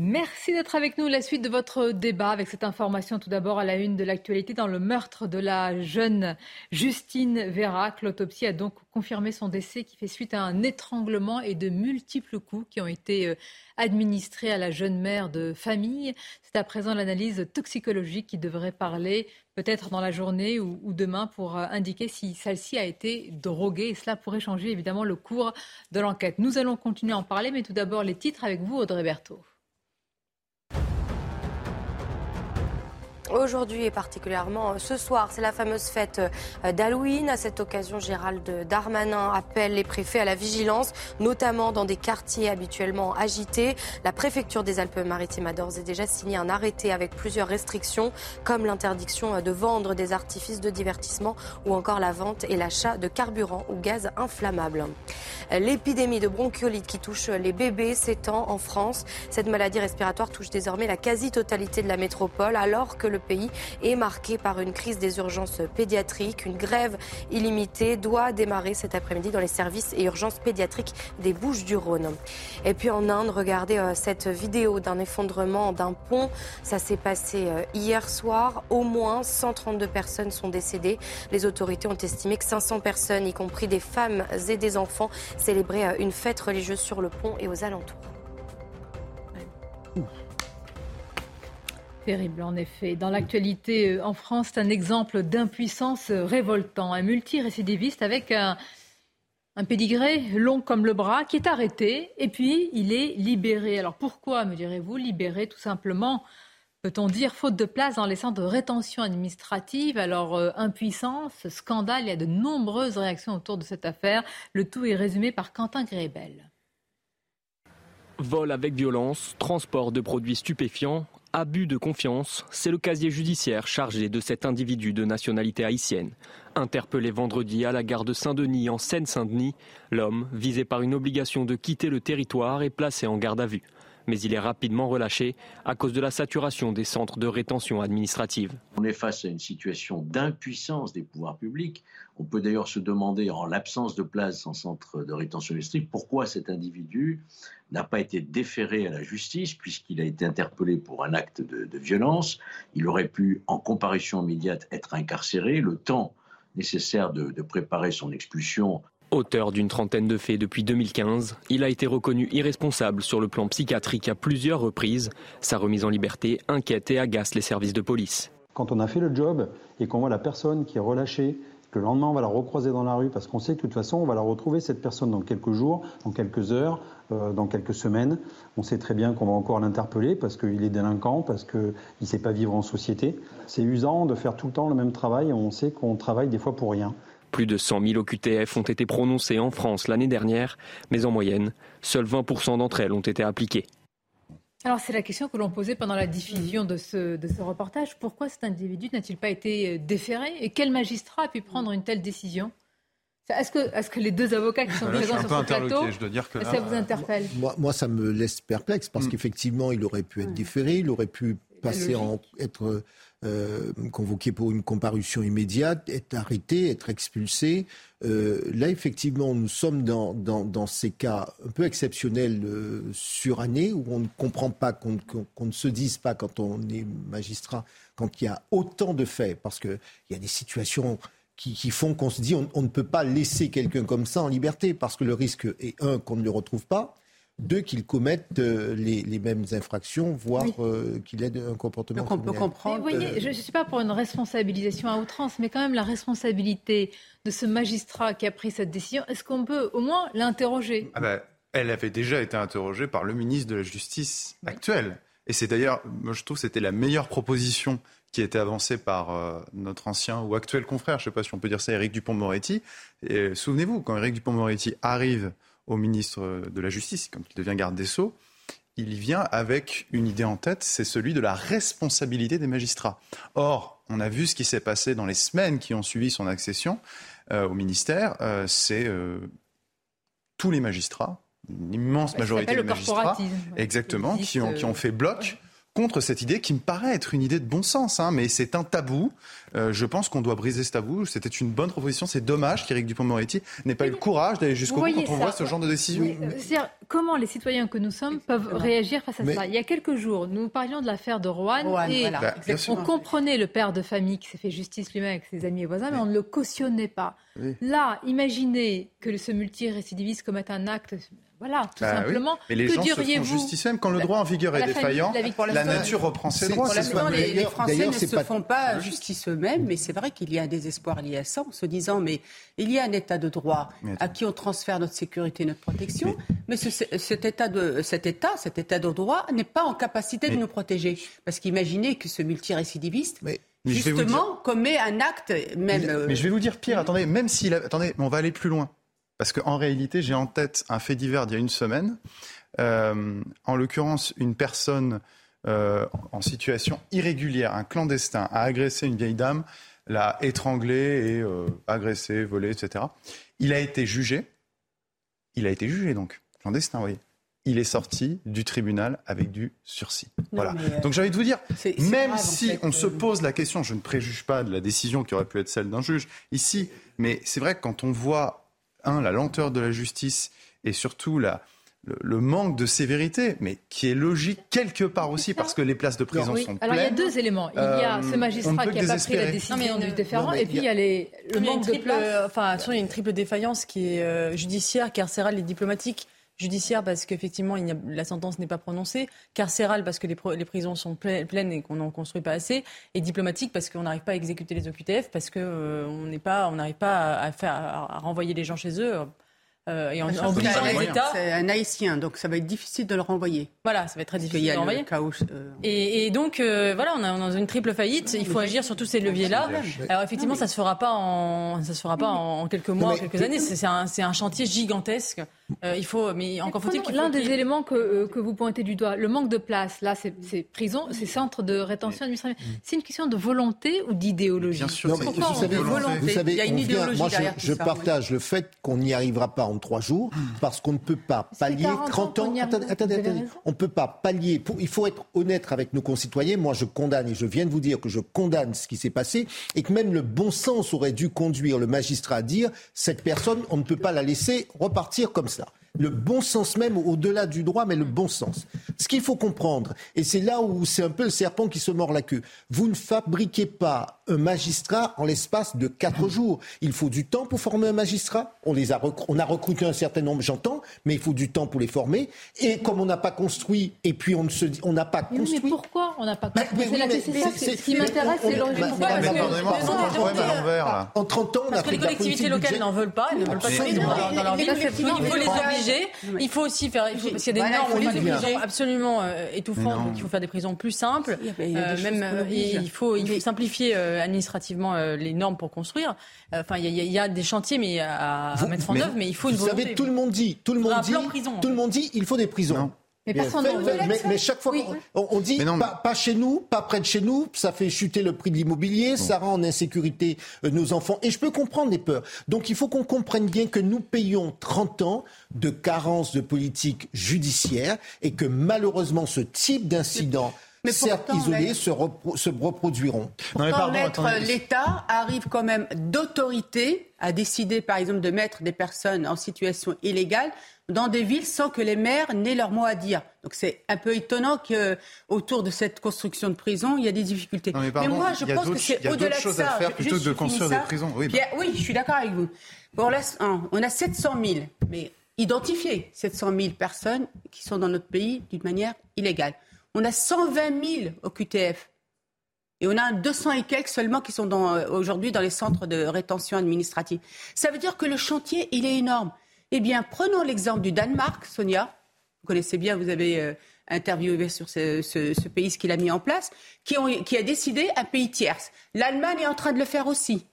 Merci d'être avec nous. La suite de votre débat avec cette information tout d'abord à la une de l'actualité dans le meurtre de la jeune Justine Vérac. L'autopsie a donc confirmé son décès qui fait suite à un étranglement et de multiples coups qui ont été euh, administrés à la jeune mère de famille. C'est à présent l'analyse toxicologique qui devrait parler peut-être dans la journée ou, demain pour euh, indiquer si celle-ci a été droguée. Et cela pourrait changer évidemment le cours de l'enquête. Nous allons continuer à en parler, mais tout d'abord les titres avec vous, Audrey Berthaud. Aujourd'hui et particulièrement euh, ce soir, c'est la fameuse fête euh, d'Halloween. À cette occasion, Gérald Darmanin appelle les préfets à la vigilance, notamment dans des quartiers habituellement agités. La préfecture des Alpes-Maritimes a d'ores et déjà signé un arrêté avec plusieurs restrictions, comme l'interdiction euh, de vendre des artifices de divertissement ou encore la vente et l'achat de carburant ou gaz inflammable. L'épidémie de bronchiolite qui touche les bébés s'étend en France. Cette maladie respiratoire touche désormais la quasi-totalité de la métropole, alors que le pays est marqué par une crise des urgences pédiatriques. Une grève illimitée doit démarrer cet après-midi dans les services et urgences pédiatriques des Bouches du Rhône. Et puis en Inde, regardez euh, cette vidéo d'un effondrement d'un pont. Ça s'est passé euh, hier soir. Au moins 132 personnes sont décédées. Les autorités ont estimé que 500 personnes, y compris des femmes et des enfants, célébraient euh, une fête religieuse sur le pont et aux alentours. Terrible, en effet. Dans l'actualité euh, en France, c'est un exemple d'impuissance euh, révoltant. Un multirécidiviste avec un, un pédigré long comme le bras qui est arrêté et puis il est libéré. Alors pourquoi, me direz-vous, libéré tout simplement Peut-on dire faute de place dans les centres de rétention administrative? Alors, euh, impuissance, scandale, il y a de nombreuses réactions autour de cette affaire. Le tout est résumé par Quentin Grébel. Vol avec violence, transport de produits stupéfiants, Abus de confiance, c'est le casier judiciaire chargé de cet individu de nationalité haïtienne. Interpellé vendredi à la gare de Saint-Denis en Seine-Saint-Denis, l'homme, visé par une obligation de quitter le territoire, est placé en garde à vue. Mais il est rapidement relâché à cause de la saturation des centres de rétention administrative. On est face à une situation d'impuissance des pouvoirs publics. On peut d'ailleurs se demander, en l'absence de place en centre de rétention administrative, pourquoi cet individu n'a pas été déféré à la justice puisqu'il a été interpellé pour un acte de, violence. Il aurait pu, en comparution immédiate, être incarcéré. Le temps nécessaire de, de préparer son expulsion Auteur d'une trentaine de faits depuis 2015, il a été reconnu irresponsable sur le plan psychiatrique à plusieurs reprises. Sa remise en liberté inquiète et agace les services de police. Quand on a fait le job et qu'on voit la personne qui est relâchée le lendemain on va la recroiser dans la rue parce qu'on sait que de toute façon on va la retrouver cette personne dans quelques jours, dans quelques heures, euh, dans quelques semaines. On sait très bien qu'on va encore l'interpeller parce qu'il est délinquant, parce qu'il ne sait pas vivre en société. C'est usant de faire tout le temps le même travail et on sait qu'on travaille des fois pour rien. Plus de 100 000 OQTF ont été prononcés en France l'année dernière, mais en moyenne, seuls 20% d'entre elles ont été appliquées. Alors c'est la question que l'on posait pendant la diffusion de ce, de ce reportage. Pourquoi cet individu n'a-t-il pas été euh, déféré Et quel magistrat a pu prendre une telle décision? Est-ce que, est que, les deux avocats qui sont présents sur ce plateau, je dois dire que ça vous interpelle? Moi, moi, ça me laisse perplexe parce mm. qu'effectivement, il aurait pu être déféré, il aurait pu passer en être euh, convoqué pour une comparution immédiate, être arrêté, être expulsé. Euh, là, effectivement, nous sommes dans, dans, ces cas un peu exceptionnels euh, surannés où on ne comprend pas, qu'on ne se dise pas quand on est magistrat, quand il y a autant de faits, parce qu'il y a des situations qui, qui font qu'on se dit on, on, ne peut pas laisser quelqu'un comme ça en liberté, parce que le risque est, un, qu'on ne le retrouve pas, deux, qu'ils commettent euh, les, mêmes infractions, voire euh, qu'il ait un comportement on peut comprendre. vous voyez, je ne suis pas pour une responsabilisation à outrance, mais quand même la responsabilité de ce magistrat qui a pris cette décision, est-ce qu'on peut au moins l'interroger? Ah ben, Elle avait déjà été interrogée par le ministre de la Justice actuel. Et c'est d'ailleurs, moi je trouve, c'était la meilleure proposition qui a été avancée par euh, notre ancien ou actuel confrère, je ne sais pas si on peut dire ça, Éric Dupont-Moretti. Et souvenez-vous, quand Éric Dupont-Moretti arrive au ministre de la Justice, quand il devient garde des Sceaux, il vient avec une idée en tête, c'est celui de la responsabilité des magistrats. Or, on a vu ce qui s'est passé dans les semaines qui ont suivi son accession euh, au ministère. Euh, c'est euh, tous les magistrats, une immense majorité de magistrats, exactement, qui ont, qui ont fait bloc contre cette idée qui me paraît être une idée de bon sens, hein, mais c'est un tabou. Euh, je pense qu'on doit briser ce tabou. C'était une bonne proposition. C'est dommage qu'Éric Dupond-Moretti n'ait pas eu le courage d'aller jusqu'au bout quand on voit ce genre de décision. Euh, comment les citoyens que nous sommes peuvent réagir face à ça? Il y a quelques jours, nous parlions de l'affaire de Rouen et bah, on comprenait le père de famille qui s'est fait justice lui-même avec ses amis et voisins, mais on ne le cautionnait pas. Là, imaginez que ce multirécidiviste commette un acte voilà, tout bah simplement. Mais les gens se font justice même quand le droit en vigueur est défaillant. La, nature reprend ses droits. les, les, Français ne se font pas justice eux-mêmes, mais c'est vrai qu'il y a un désespoir lié à ça, en se disant mais il y a un État de droit à qui on transfère notre sécurité, notre protection, mais, cet État de cet État, cet État de droit n'est pas en capacité de nous protéger, parce qu'imaginez que ce multirécidiviste. justement, commet un acte même. Mais, je vais vous dire pire. Attendez, même s'il, attendez, on va aller plus loin. Parce qu'en réalité, j'ai en tête un fait divers d'il y a une semaine. Euh, en l'occurrence, une personne euh, en situation irrégulière, un clandestin, a agressé une vieille dame, l'a étranglée et euh, agressée, volée, etc. Il a été jugé. Il a été jugé donc, clandestin, vous voyez. Il est sorti du tribunal avec du sursis. voilà. Donc j'ai envie de vous dire, même si on se pose la question, je ne préjuge pas de la décision qui aurait pu être celle d'un juge ici, mais c'est vrai que quand on voit un, la lenteur de la justice et surtout la, le, manque de sévérité, mais qui est logique quelque part aussi parce que les places de prison sont pleines. Alors il y a deux éléments. Il y a ce euh, magistrat qui n'a pas pris la décision du déférent, et puis il y a les, le manque de place. Enfin, il y a une triple défaillance qui est euh, judiciaire, carcérale et diplomatique judiciaire parce qu'effectivement la sentence n'est pas prononcée, carcérale parce que les, prisons sont pleines et qu'on n'en construit pas assez, et diplomatique parce qu'on n'arrive pas à exécuter les OQTF parce qu'on euh, pas, on n'arrive pas à, faire, à renvoyer les gens chez eux. Euh, et en, États. C'est un haïtien, donc ça va être difficile de le renvoyer. Voilà, ça va être très difficile de le renvoyer. Euh, et, donc, euh, voilà, on est dans une triple faillite. Il faut agir sur tous ces leviers-là. Alors, effectivement, ça ne se fera pas en, ça se fera pas en quelques mois, en quelques années. C'est un, un, chantier gigantesque. Il faut, mais encore faut-il L'un des éléments que, que, vous pointez du doigt, le manque de place, là, c'est prison, c'est centre de rétention administrative. C'est une question de volonté ou d'idéologie Bien sûr, vous, savez, vous savez, il y a une idéologie moi, je, je partage le fait qu'on n'y arrivera pas en trois jours, parce qu'on ne peut pas pallier 30 ans. Attendez, attendez, On ne peut pas pallier. il faut être honnête avec nos concitoyens. Moi, je condamne, et je viens de vous dire que je condamne ce qui s'est passé, et que même le bon sens aurait dû conduire le magistrat à dire cette personne, on ne peut pas la laisser repartir comme ça cela le bon sens même, au-delà du droit, mais le bon sens. Ce qu'il faut comprendre, et c'est là où c'est un peu le serpent qui se mord la queue, vous ne fabriquez pas un magistrat en l'espace de quatre jours. Il faut du temps pour former un magistrat. On, les a, on a recruté un certain nombre, j'entends, mais il faut du temps pour les former. Et comme on n'a pas construit, et puis on ne se on n'a pas construit. Mais pourquoi on n'a pas construit? C'est la nécessité. Ce qui m'intéresse, c'est l'origine. En 30 ans, on a Parce que les collectivités locales n'en veulent pas, elles ne veulent pas. Il faut les il faut aussi faire, il faut, parce qu'il y a des normes, on des prisons absolument euh, étouffantes, donc il faut faire des prisons plus simples. Euh, même, euh, il faut, il faut simplifier administrativement les normes pour construire. Enfin, il y, a des chantiers, mais à, mettre en œuvre, mais il faut une Vous savez, tout le monde dit, tout le monde dit, tout le monde dit, il faut des prisons. Mais, chaque fois, on, dit pas, chez nous, pas près de chez nous, ça fait chuter le prix de l'immobilier, ça rend en insécurité euh, nos enfants. Et je peux comprendre les peurs. Donc il faut qu'on comprenne bien que nous payons 30 ans de carence de politique judiciaire et que malheureusement ce type d'incident certes isolés, se, reproduiront. l'État arrive quand même d'autorité à décider, par exemple, de mettre des personnes en situation illégale dans des villes sans que les maires n'aient leur mot à dire. Donc c'est un peu étonnant qu'autour de cette construction de prison, il y a des difficultés. mais, moi, je pense que c'est au-delà de ça. À faire plutôt que de construire des prisons. Oui, bah. oui, je suis d'accord avec vous. on a 700 000, mais identifiés, 700 000 personnes qui sont dans notre pays d'une manière illégale. On a 120 000 au QTF. Et on a 200 et quelques seulement qui sont aujourd'hui dans les centres de rétention administrative. Ça veut dire que le chantier, il est énorme. Eh bien, prenons l'exemple du Danemark, Sonia. Vous connaissez bien, vous avez euh, interviewé sur ce, pays, ce qu'il a mis en place, qui, a décidé un pays tierce. L'Allemagne est en train de le faire aussi.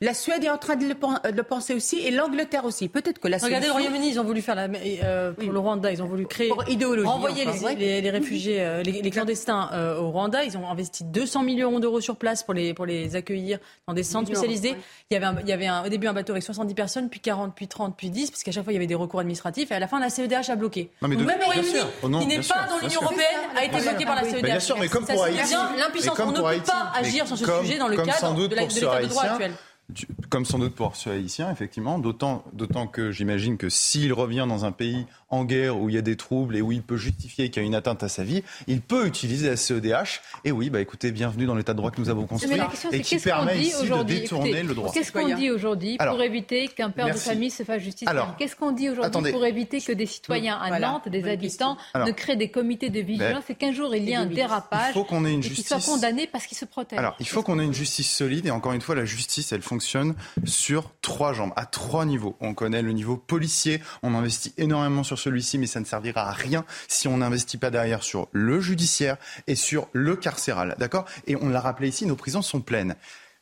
La Suède est en train de le, penser aussi et l'Angleterre aussi. Peut-être que la Regardez le Royaume-Uni, ils ont voulu faire la, euh, pour le Rwanda, ils ont voulu créer, pour idéologie, renvoyer les, les, réfugiés, euh, les, clandestins euh, au Rwanda. Ils ont investi 200 millions d'euros sur place pour les, pour les accueillir dans des centres spécialisés. Il y avait, il y avait un, au début un bateau avec 70 personnes, puis 40, puis 30, puis 10, parce qu'à chaque fois il y avait des recours administratifs. Et à la fin, la CEDH a bloqué. même le Royaume-Uni, oh qui n'est pas dans l'Union européenne, a été bloqué par la CEDH. Bien sûr, mais comme pour Haïti, l'impuissance, on ne peut pas agir sur ce sujet dans le cadre de l'état de droit actuel comme sans doute pour ce haïtien, effectivement, d'autant que j'imagine que s'il revient dans un pays en guerre où il y a des troubles et où il peut justifier qu'il y a une atteinte à sa vie, il peut utiliser la CEDH. Et oui, bah écoutez, bienvenue dans l'état de droit que nous avons construit et qui permet ici de détourner le droit. Qu'est-ce qu'on dit aujourd'hui pour éviter qu'un père de famille se fasse justice? Qu'est-ce qu'on dit aujourd'hui pour éviter que des citoyens à Nantes, des habitants, ne créent des comités de vigilance et qu'un jour il y ait un dérapage il faut qu'on ait une justice... et qu'ils soient condamnés parce qu'ils se protègent. Alors, il faut qu'on ait une justice solide et encore une fois, la justice, elle fonctionne sur trois jambes, à trois niveaux. On connaît le niveau policier, on investit énormément sur celui-ci, mais ça ne servira à rien si on n'investit pas derrière sur le judiciaire et sur le carcéral. D'accord? Et on l'a rappelé ici, nos prisons sont pleines.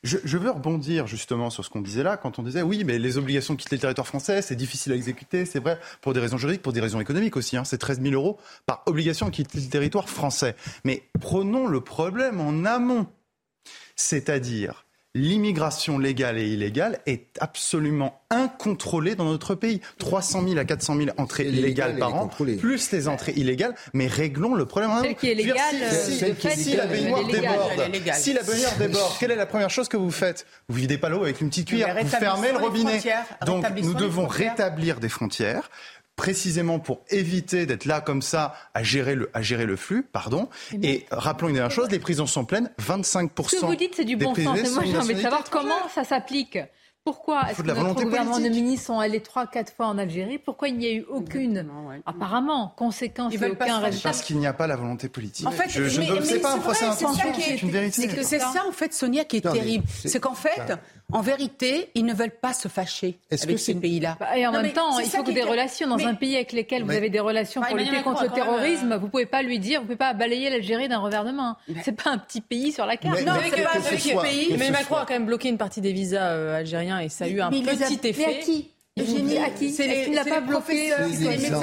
Je, veux rebondir justement sur ce qu'on disait là, quand on disait oui, mais les obligations de quitter le territoire français, c'est difficile à exécuter, c'est vrai, pour des raisons juridiques, pour des raisons économiques aussi. Hein, c'est 13 000 euros par obligation de quitter le territoire français. Mais prenons le problème en amont. C'est-à-dire l'immigration légale et illégale est absolument incontrôlée dans notre pays. 300 000 à 400 000 entrées illégales par an, plus les entrées illégales, mais réglons le problème. Celle qui est légale, si, la baignoire déborde, si la baignoire déborde, quelle est la première chose que vous faites? Vous videz pas l'eau avec une petite cuillère, vous fermez le robinet. Donc nous devons rétablir des frontières précisément pour éviter d'être là comme ça à gérer le, à gérer le flux. Pardon. Et rappelons une dernière chose, les prisons sont pleines, 25%. Ce que vous dites, c'est du bon sens. moi, j'ai envie de savoir comment ça s'applique. Pourquoi est-ce que notre gouvernement de ministres sont allés trois, quatre fois en Algérie? Pourquoi il n'y a eu aucune, apparemment, conséquence et aucun résultat? Parce qu'il n'y a pas la volonté politique. En fait, je, ne sais pas un procès c'est une vérité. C'est ça, en fait, Sonia, qui est terrible. C'est qu'en fait, en vérité, ils ne veulent pas se fâcher avec ces pays-là. Bah, et en même temps, il faut que des relations dans un pays avec lequel vous avez des relations pour lutter contre le terrorisme, vous pouvez pas lui dire, vous pouvez pas balayer l'Algérie d'un revers de main. C'est pas un petit pays sur la carte. non, c'est pas un petit pays. Mais Macron a quand même bloqué une partie des visas euh, algériens et ça a eu un petit effet. Eugénie, à qui Est-ce qu'il n'a pas bloqué les médecins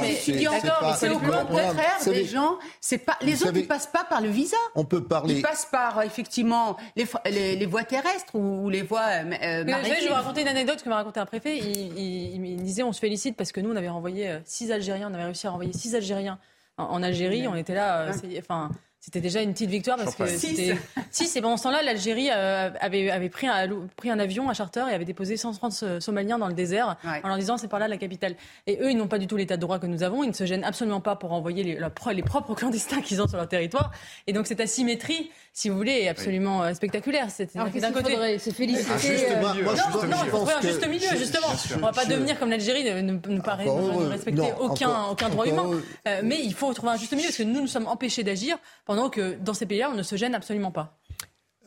mais c'est au contraire des gens. C'est pas les autres, ils passent pas par le visa. On peut parler. Ils passent par effectivement les, voies terrestres ou, les voies euh, maritimes. Je vais vous raconter une anecdote que m'a raconté un préfet. Il, me disait, on se félicite parce que nous, on avait renvoyé euh, six Algériens, on avait réussi à renvoyer six Algériens en, Algérie. On était là, euh, enfin. C'était déjà une petite victoire parce que c'était. Si, c'est pendant ce temps-là, l'Algérie euh, avait, avait pris, un, pris un avion à charter et avait déposé 130 Somaliens dans le désert en leur disant c'est par là la capitale. Et eux, ils n'ont pas du tout l'état de droit que nous avons. Ils ne se gênent absolument pas pour envoyer les, les propres clandestins qu'ils ont sur leur territoire. Et donc cette asymétrie, si vous voulez, est absolument euh, spectaculaire. C'est d'un côté faudrait se féliciter. Un juste euh, non, non, il faut trouver un juste milieu, justement. On ne va pas devenir comme l'Algérie, ne, ne, pas respecter aucun, aucun droit humain. mais il faut trouver un juste milieu parce que nous, nous sommes empêchés d'agir pendant que dans ces pays-là, on ne se gêne absolument pas.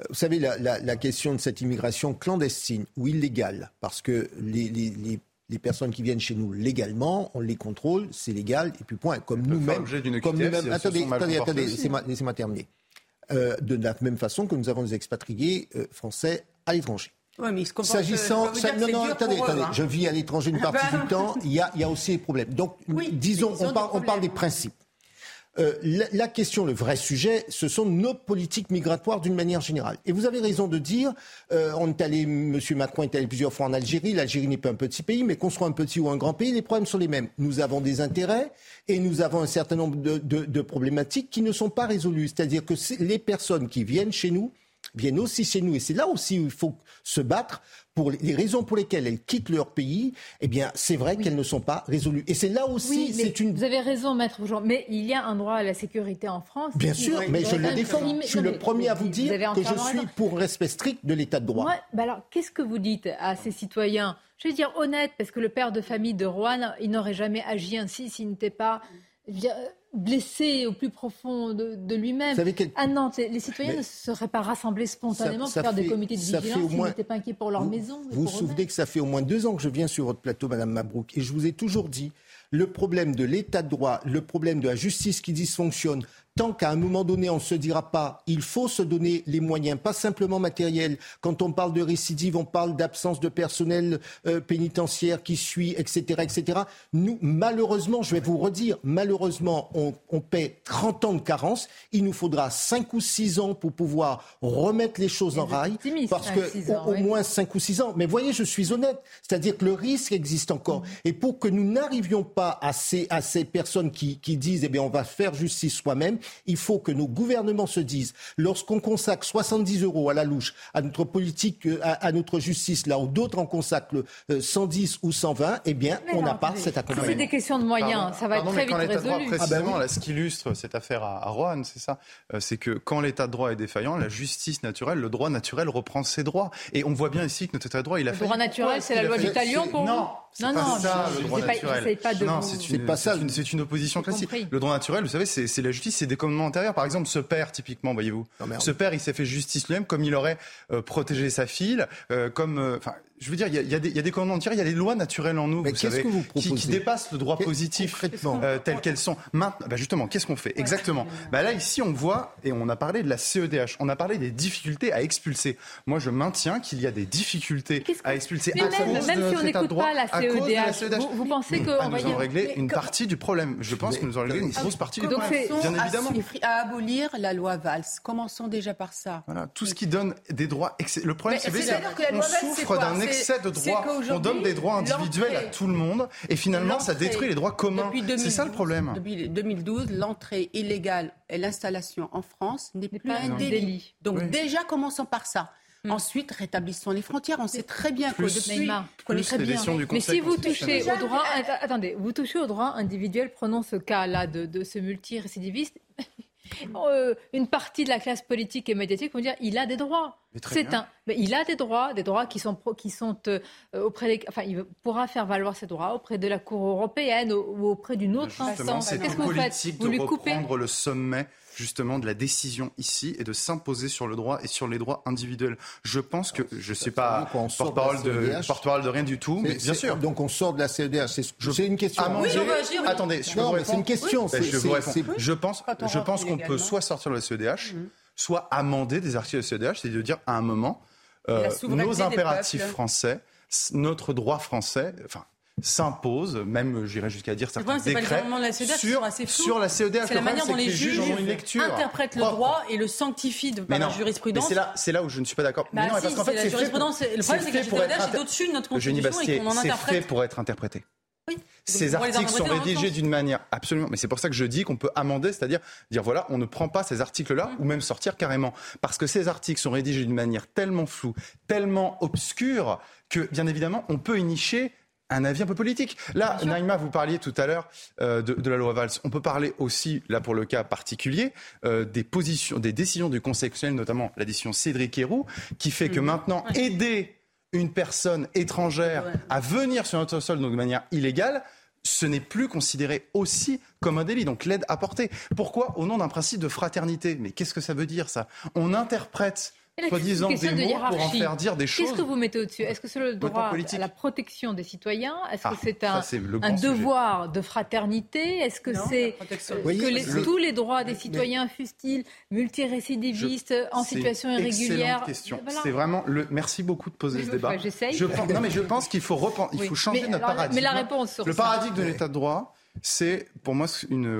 Vous savez, la, question de cette immigration clandestine ou illégale, parce que les, les, les personnes qui viennent chez nous légalement, on les contrôle, c'est légal, et puis point. Comme nous-mêmes. Comme nous-mêmes. Attendez, attendez, attendez, laissez-moi terminer. Euh, de la même façon que nous avons des expatriés euh, français à l'étranger. Oui, mais S'agissant, non, non, attendez, attendez. Hein. Je vis à l'étranger une partie du temps. Il y a, il y a aussi des problèmes. Donc, disons, on parle, on parle des principes. Euh, la, question, le vrai sujet, ce sont nos politiques migratoires d'une manière générale. Et vous avez raison de dire, euh, on est allé, M. Macron est allé plusieurs fois en Algérie. L'Algérie n'est pas un petit pays, mais qu'on soit un petit ou un grand pays, les problèmes sont les mêmes. Nous avons des intérêts et nous avons un certain nombre de, problématiques qui ne sont pas résolues. C'est-à-dire que les personnes qui viennent chez nous viennent aussi chez nous. Et c'est là aussi où il faut se battre pour les raisons pour lesquelles elles quittent leur pays, eh bien, c'est vrai qu'elles ne sont pas résolues. Et c'est là aussi, c'est une. Vous avez raison, maître Jean, mais il y a un droit à la sécurité en France. Bien sûr, mais je le défends. Je suis le premier à vous dire que je suis pour respect strict de l'état de droit. bah alors, qu'est-ce que vous dites à ces citoyens? Je vais dire honnête, parce que le père de famille de Rouen, il n'aurait jamais agi ainsi s'il n'était pas blessé au plus profond de, lui-même. À Nantes, les, citoyens ne se seraient pas rassemblés spontanément pour faire des comités de vigilance s'ils n'étaient pas inquiets pour leur maison. Vous vous souvenez que ça fait au moins deux ans que je viens sur votre plateau, Madame Mabrouk, et je vous ai toujours dit le problème de l'état de droit, le problème de la justice qui dysfonctionne, tant qu'à un moment donné, on ne se dira pas, il faut se donner les moyens, pas simplement matériels. Quand on parle de récidive, on parle d'absence de personnel euh, pénitentiaire qui suit, etc., etc. Nous, malheureusement, je vais vous redire, malheureusement, on, on paie 30 ans de carence. Il nous faudra 5 ou 6 ans pour pouvoir remettre les choses en rail. Parce que au, moins 5 ou 6 ans. Mais voyez, je suis honnête. C'est-à-dire que le risque existe encore. Et pour que nous n'arrivions pas à ces, à ces personnes qui, qui disent, eh bien, on va faire justice soi-même, il faut que nos gouvernements se disent, lorsqu'on consacre 70 euros à la louche à notre politique, euh, à, notre justice, là où d'autres en consacrent 110 euh, ou 120, eh bien, on n'a pas cet accompagnement. C'est des questions de moyens, ça va être très vite résolu. précisément, ah bah ce qui illustre cette affaire à, à Rouen, c'est ça, euh, c'est que quand l'état de droit est défaillant, la justice naturelle, le droit naturel reprend ses droits. Et on voit bien ici que notre état de droit, il a fait. Le droit naturel, c'est la loi du talion pour non. Non, non, pas ça, le droit naturel. Pas de non, c'est pas ça. C'est une, opposition classique. Le droit naturel, vous savez, c'est la justice, c'est des commandements antérieurs. Par exemple, ce père, typiquement, voyez-vous, ce père, il s'est fait justice lui-même, comme il aurait euh, protégé sa fille, euh, comme, euh, enfin, je veux dire, il y, a, il y a des commandements il y a des lois naturelles en nous, vous savez, qui, qui, dépassent le droit positif euh, tel qu'elles sont. Maintenant, bah justement, qu'est-ce qu'on fait Exactement. Bah là, ici, on voit, et on a parlé de la CEDH, on a parlé des difficultés à expulser. Moi, je maintiens qu'il y a des difficultés à expulser à même, cause même de si on n'écoute pas la CEDH, vous, pensez que... Ah, nous allons régler une partie du problème. Je pense que nous allons régler une grosse partie du problème. Bien évidemment. À abolir la loi Valls. Commençons déjà par ça. Voilà, tout ce qui donne des droits... Le problème, c'est qu'on souffre d'un excès de droits. On donne des droits individuels à tout le monde et finalement ça détruit les droits communs. C'est ça le problème. Depuis 2012, l'entrée illégale et l'installation en France n'est plus un délit. Donc déjà commençons par ça. Hmm. Ensuite, rétablissons les frontières. On sait très bien que depuis, connaît très bien. Mais si vous touchez au droit, attendez, vous touchez au droit individuel. Prenons ce cas-là de, de ce multirécidiviste. Euh, une partie de la classe politique et médiatique vont dire il a des droits. C'est un, mais il a des droits, des droits qui sont qui sont euh, auprès des, enfin il pourra faire valoir ses droits auprès de la Cour européenne ou, auprès d'une autre instance. Qu'est-ce que vous faites? Vous lui coupez? le sommet justement de la décision ici et de s'imposer sur le droit et sur les droits individuels. Je pense que je ne suis pas porte-parole de, porte de rien du tout, mais bien sûr. Donc on sort de la CEDH. C'est une question. oui, Attendez, je c'est une question. Ben, je, vous réponds. je pense, je pense qu'on peut soit sortir de la CEDH, mhm. soit amender des articles de la CEDH, c'est de dire à un moment, euh, nos impératifs français, notre droit français, enfin s'impose, même j'irais jusqu'à dire certains décrets, sur, sur la CEDH. C'est la manière dont les, juges interprètent le droit et le sanctifient de, par la jurisprudence. C'est là, là où je ne suis pas d'accord. Bah mais non, parce qu'en fait, la jurisprudence, le problème c'est que la jurisprudence est au-dessus de notre constitution et qu'on en interprète. C'est fait pour être interprété. Ces articles sont rédigés d'une manière absolument. Mais c'est pour ça que je dis qu'on peut amender, c'est-à-dire dire voilà, on ne prend pas ces articles-là mm. ou même sortir carrément. Parce que ces articles sont rédigés d'une manière tellement floue, tellement obscure que bien évidemment, on peut y nicher un avis un peu politique. Là, Naïma, vous parliez tout à l'heure euh, de, la loi Valls. On peut parler aussi, là pour le cas particulier, euh, des positions, des décisions du Conseil constitutionnel, notamment la décision Cédric Héroux, qui fait que mhm. maintenant, aider une personne étrangère à venir sur notre sol de manière illégale, ce n'est plus considéré aussi comme un délit. Donc l'aide apportée. Pourquoi? Au nom d'un principe de fraternité. Mais qu'est-ce que ça veut dire ça? On interprète soi-disant des mots pour en faire dire des choses. Qu'est-ce que vous mettez au-dessus? Est-ce que c'est le droit à la protection des citoyens? Est-ce que ah, c'est un, un devoir de fraternité? Est-ce que c'est euh, que tous les droits des citoyens, fussent-ils multirécidivistes, en situation irrégulière? question. C'est vraiment le. Merci beaucoup de poser ce débat. Je non, mais je pense qu'il faut il faut changer notre paradigme. Mais la réponse sur le paradigme de l'état de droit, c'est pour moi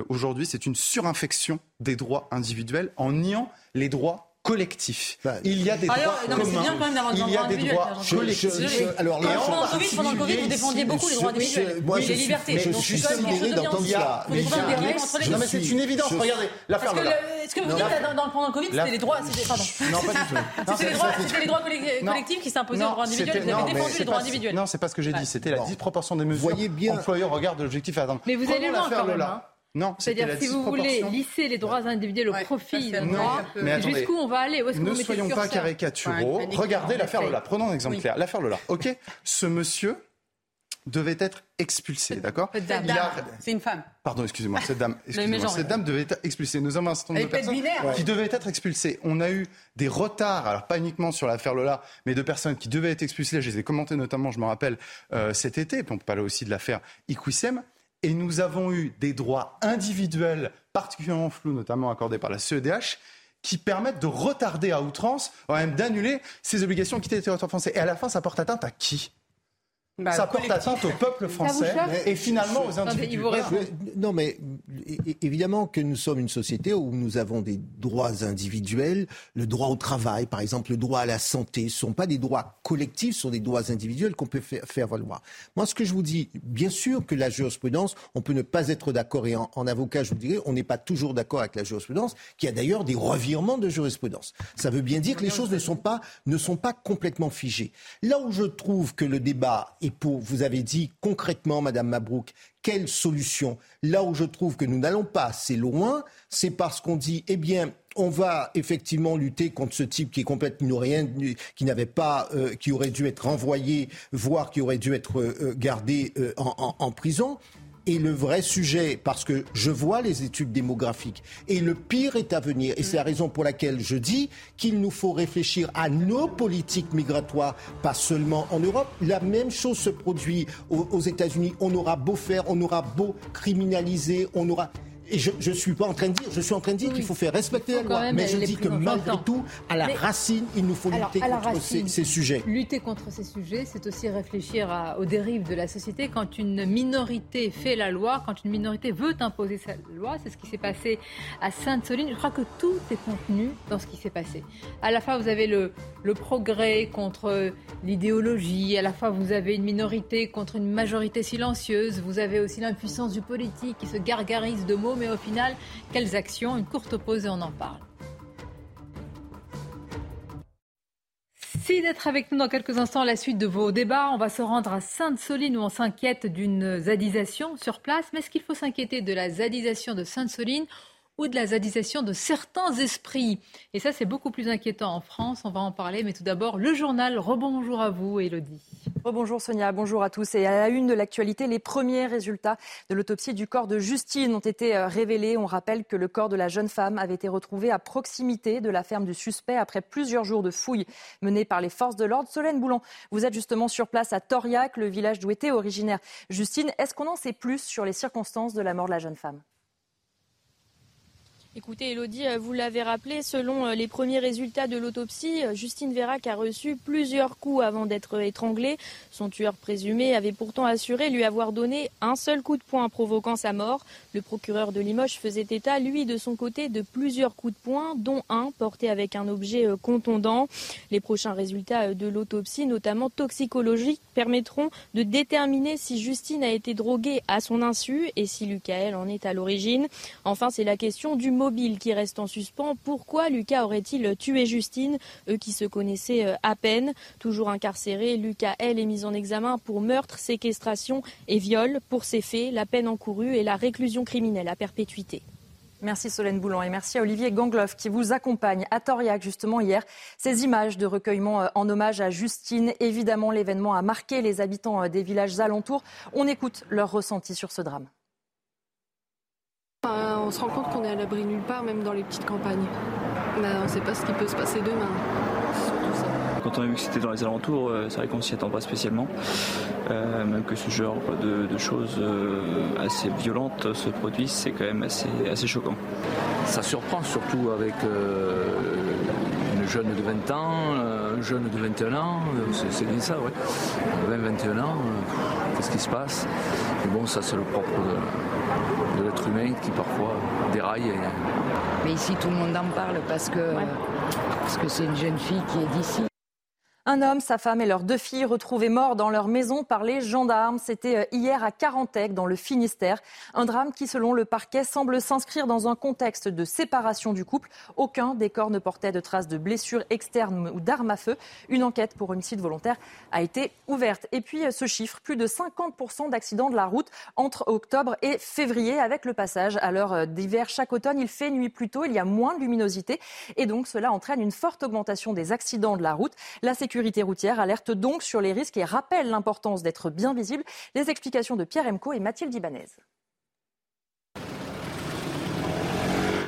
aujourd'hui c'est une surinfection des droits individuels en niant les droits collectif. Bah, il y a des droits non, communs. Bien quand même il y a des droits collectifs. alors, pendant, pendant, le COVID, pendant le Covid, vous défendiez beaucoup les droits individuels, moi, les libertés. Je suis sidéré d'entendre ça. Non, mais c'est une évidence. Regardez, l'affaire Lola. Ce que vous dites pendant le Covid, c'était les droits. Pardon. Non, pas du tout. C'était les droits collectifs qui s'imposaient aux droits individuels. Vous avez défendu les droits individuels. Non, c'est pas ce que j'ai dit. C'était la disproportion des mesures. Voyez bien. Employeur regarde l'objectif à Mais vous allez loin quand même. Non, c'est-à-dire si vous voulez lisser les droits individuels au profit d'un droit, jusqu'où on va aller? Ne soyons pas caricaturaux. Regardez l'affaire Lola. Prenons un exemple clair. L'affaire Lola. Ok, ce monsieur devait être expulsée, d'accord? C'est une femme. Pardon, excusez-moi, cette dame, cette dame devait être expulsée. Nous avons un certain nombre de personnes qui devaient être expulsées. On a eu des retards, alors pas uniquement sur l'affaire Lola, mais de personnes qui devaient être expulsées. Je les ai commentées notamment, je me rappelle, euh, cet été. Puis on peut parler aussi de l'affaire Iquissem. Et nous avons eu des droits individuels particulièrement flous, notamment accordés par la CEDH, qui permettent de retarder à outrance, ou même d'annuler ces obligations qui étaient territoire français. Et à la fin, ça porte atteinte à qui? Bah, ça porte atteinte au peuple français et finalement aux individus. Non, mais évidemment que nous sommes une société où nous avons des droits individuels. Le droit au travail, par exemple, le droit à la santé, ce ne sont pas des droits collectifs, ce sont des droits individuels qu'on peut faire valoir. Moi, ce que je vous dis, bien sûr que la jurisprudence, on peut ne pas être d'accord. Et en, avocat, je vous dirais, on n'est pas toujours d'accord avec la jurisprudence, qui a d'ailleurs des revirements de jurisprudence. Ça veut bien dire que les choses ne sont pas, ne sont pas complètement figées. Là où je trouve que le débat est vous avez dit concrètement, Madame Mabrouk, quelle solution? Là où je trouve que nous n'allons pas assez loin, c'est parce qu'on dit, eh bien, on va effectivement lutter contre ce type qui est complètement rien, qui n'avait pas, euh, qui aurait dû être renvoyé, voire qui aurait dû être euh, gardé euh, en, prison. Et le vrai sujet, parce que je vois les études démographiques, et le pire est à venir. Et c'est la raison pour laquelle je dis qu'il nous faut réfléchir à nos politiques migratoires, pas seulement en Europe. La même chose se produit aux, aux États-Unis. On aura beau faire, on aura beau criminaliser, on aura et je ne suis pas en train de dire, je suis en train de dire qu'il faut faire respecter la loi. Mais je dis que malgré tout, à la racine, il nous faut lutter contre ces, sujets. Lutter contre ces sujets, c'est aussi réfléchir aux dérives de la société. Quand une minorité fait la loi, quand une minorité veut imposer sa loi, c'est ce qui s'est passé à Sainte-Soline. Je crois que tout est contenu dans ce qui s'est passé. À la fois, vous avez le, le progrès contre l'idéologie, à la fois, vous avez une minorité contre une majorité silencieuse, vous avez aussi l'impuissance du politique qui se gargarise de mots mais au final, quelles actions? Une courte pause et on en parle. Merci d'être avec nous dans quelques instants la suite de vos débats. On va se rendre à Sainte-Soline où on s'inquiète d'une zadisation sur place. Mais est-ce qu'il faut s'inquiéter de la zadisation de Sainte-Soline? Ou de la zadisation de certains esprits. Et ça, c'est beaucoup plus inquiétant en France. On va en parler. Mais tout d'abord, le journal. Rebonjour à vous, Elodie. Rebonjour Sonia, bonjour à tous. Et à la une de l'actualité, les premiers résultats de l'autopsie du corps de Justine ont été euh, révélés. On rappelle que le corps de la jeune femme avait été retrouvé à proximité de la ferme du suspect après plusieurs jours de fouilles menées par les forces de l'ordre. Solène Boulon, vous êtes justement sur place à Toriac, le village d'où était originaire Justine. Est-ce qu'on en sait plus sur les circonstances de la mort de la jeune femme? Écoutez, Elodie, euh, vous l'avez rappelé, selon euh, les premiers résultats de l'autopsie, euh, Justine Vérac a reçu plusieurs coups avant d'être étranglée. Son tueur présumé avait pourtant assuré lui avoir donné un seul coup de poing provoquant sa mort. Le procureur de Limoges faisait état, lui, de son côté, de plusieurs coups de poing, dont un porté avec un objet contondant. Les prochains résultats de l'autopsie, notamment toxicologiques, permettront de déterminer si Justine a été droguée à son insu et si Lucael en est à l'origine. Enfin, c'est la question du mobile qui reste en suspens. Pourquoi Lucas aurait-il tué Justine, eux qui se connaissaient euh, à peine Toujours incarcéré, Lucas, elle, est mise en examen pour meurtre, séquestration et viol. Pour ces faits, la peine encourue est la réclusion criminelle à perpétuité. Merci Solène Boulan et merci à Olivier Gangloff qui vous accompagne à Toriac justement hier. Ces images de recueillement euh, en hommage à Justine, évidemment l'événement a marqué les habitants euh, des villages alentours. On écoute leur ressenti sur ce drame. On se rend compte qu'on est à l'abri nulle part, même dans les petites campagnes. on ne sait pas ce qui peut se passer demain. Quand on a vu que c'était dans les alentours, euh, c'est vrai qu'on s'y attend pas spécialement. Euh, même que ce genre de, choses euh, assez violentes se produisent, c'est quand même assez, assez choquant. Ça surprend surtout avec une jeune de 20 ans, un jeune de 21 ans, c'est bien ça, ouais. 20-21 ans, qu'est-ce qui se passe? Mais bon, ça c'est le propre de, l'être humain qui parfois déraille. Mais ici tout le monde en parle parce que parce que c'est une jeune fille qui est d'ici. Un homme, sa femme et leurs deux filles retrouvés morts dans leur maison par les gendarmes. C'était euh, hier à Carantec, dans le Finistère. Un drame qui, selon le parquet, semble s'inscrire dans un contexte de séparation du couple. Aucun des corps ne portait de traces de blessures externes ou d'armes à feu. Une enquête pour homicide volontaire a été ouverte. Et puis, euh, ce chiffre, plus de 50% d'accidents de la route entre octobre et février avec le passage à l'heure d'hiver. Chaque automne, il fait nuit plus tôt, il y a moins de luminosité. Et donc, cela entraîne une forte augmentation des accidents de la route. La sécurité sécurité routière alerte donc sur les risques et rappelle l'importance d'être bien visible. Les explications de Pierre Emco et Mathilde Ibanez.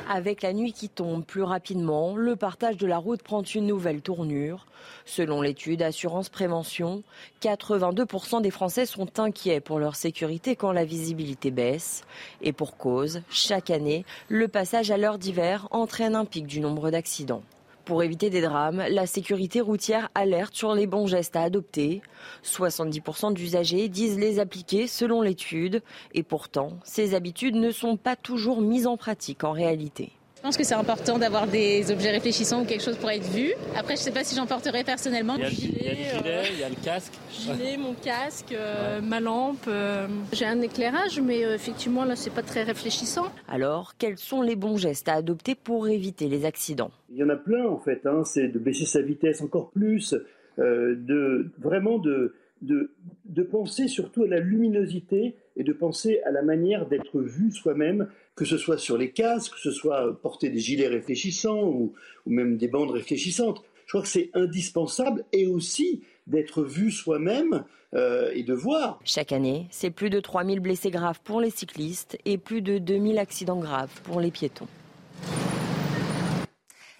Avec la nuit qui tombe plus rapidement, le partage de la route prend une nouvelle tournure. Selon l'étude Assurance Prévention, 82% des Français sont inquiets pour leur sécurité quand la visibilité baisse. Et pour cause, chaque année, le passage à l'heure d'hiver entraîne un pic du nombre d'accidents. Pour éviter des drames, la sécurité routière alerte sur les bons gestes à adopter. 70% d'usagers disent les appliquer selon l'étude. Et pourtant, ces habitudes ne sont pas toujours mises en pratique en réalité. Je pense que c'est important d'avoir des objets réfléchissants ou quelque chose pour être vu. Après, je ne sais pas si j'en porterai personnellement. Il y a le gilet, il y a le, casque. Gilet, mon casque, euh, ma lampe. Euh. J'ai un éclairage, mais euh, effectivement, là, c'est pas très réfléchissant. Alors, quels sont les bons gestes à adopter pour éviter les accidents? Il y en a plein, en fait. Hein. C'est de baisser sa vitesse encore plus, de vraiment de, de, de penser surtout à la luminosité et de penser à la manière d'être vu soi-même que ce soit sur les casques, que ce soit porter des gilets réfléchissants ou, même des bandes réfléchissantes. Je crois que c'est indispensable et aussi d'être vu soi-même euh, et de voir. Chaque année, c'est plus de 3000 blessés graves pour les cyclistes et plus de 2000 accidents graves pour les piétons.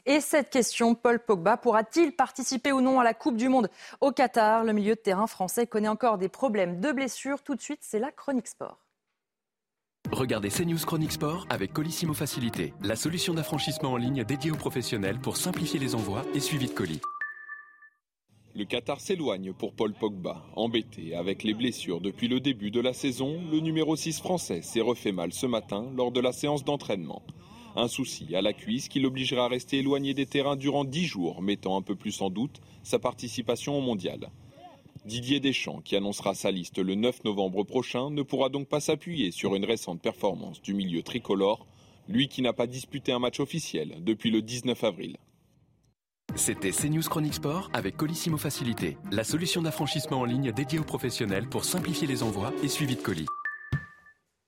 Et cette question, Paul Pogba pourra-t-il participer ou non à la Coupe du Monde au Qatar? Le milieu de terrain français connaît encore des problèmes de blessures. Tout de suite, c'est la chronique sport. Regardez CNews Chronique Sport avec Colissimo Facilité, la solution d'affranchissement en ligne dédiée aux professionnels pour simplifier les envois et suivi de colis. Le Qatar s'éloigne pour Paul Pogba. Embêté avec les blessures depuis le début de la saison, le numéro 6 français s'est refait mal ce matin lors de la séance d'entraînement. Un souci à la cuisse qui l'obligera à rester éloigné des terrains durant 10 jours, mettant un peu plus en doute sa participation au mondial. Didier Deschamps, qui annoncera sa liste le 9 novembre prochain, ne pourra donc pas s'appuyer sur une récente performance du milieu tricolore, lui qui n'a pas disputé un match officiel depuis le 19 avril. C'était CNews Chronique Sport avec Colissimo Facilité, la solution d'affranchissement en ligne dédiée aux professionnels pour simplifier les envois et suivi de colis.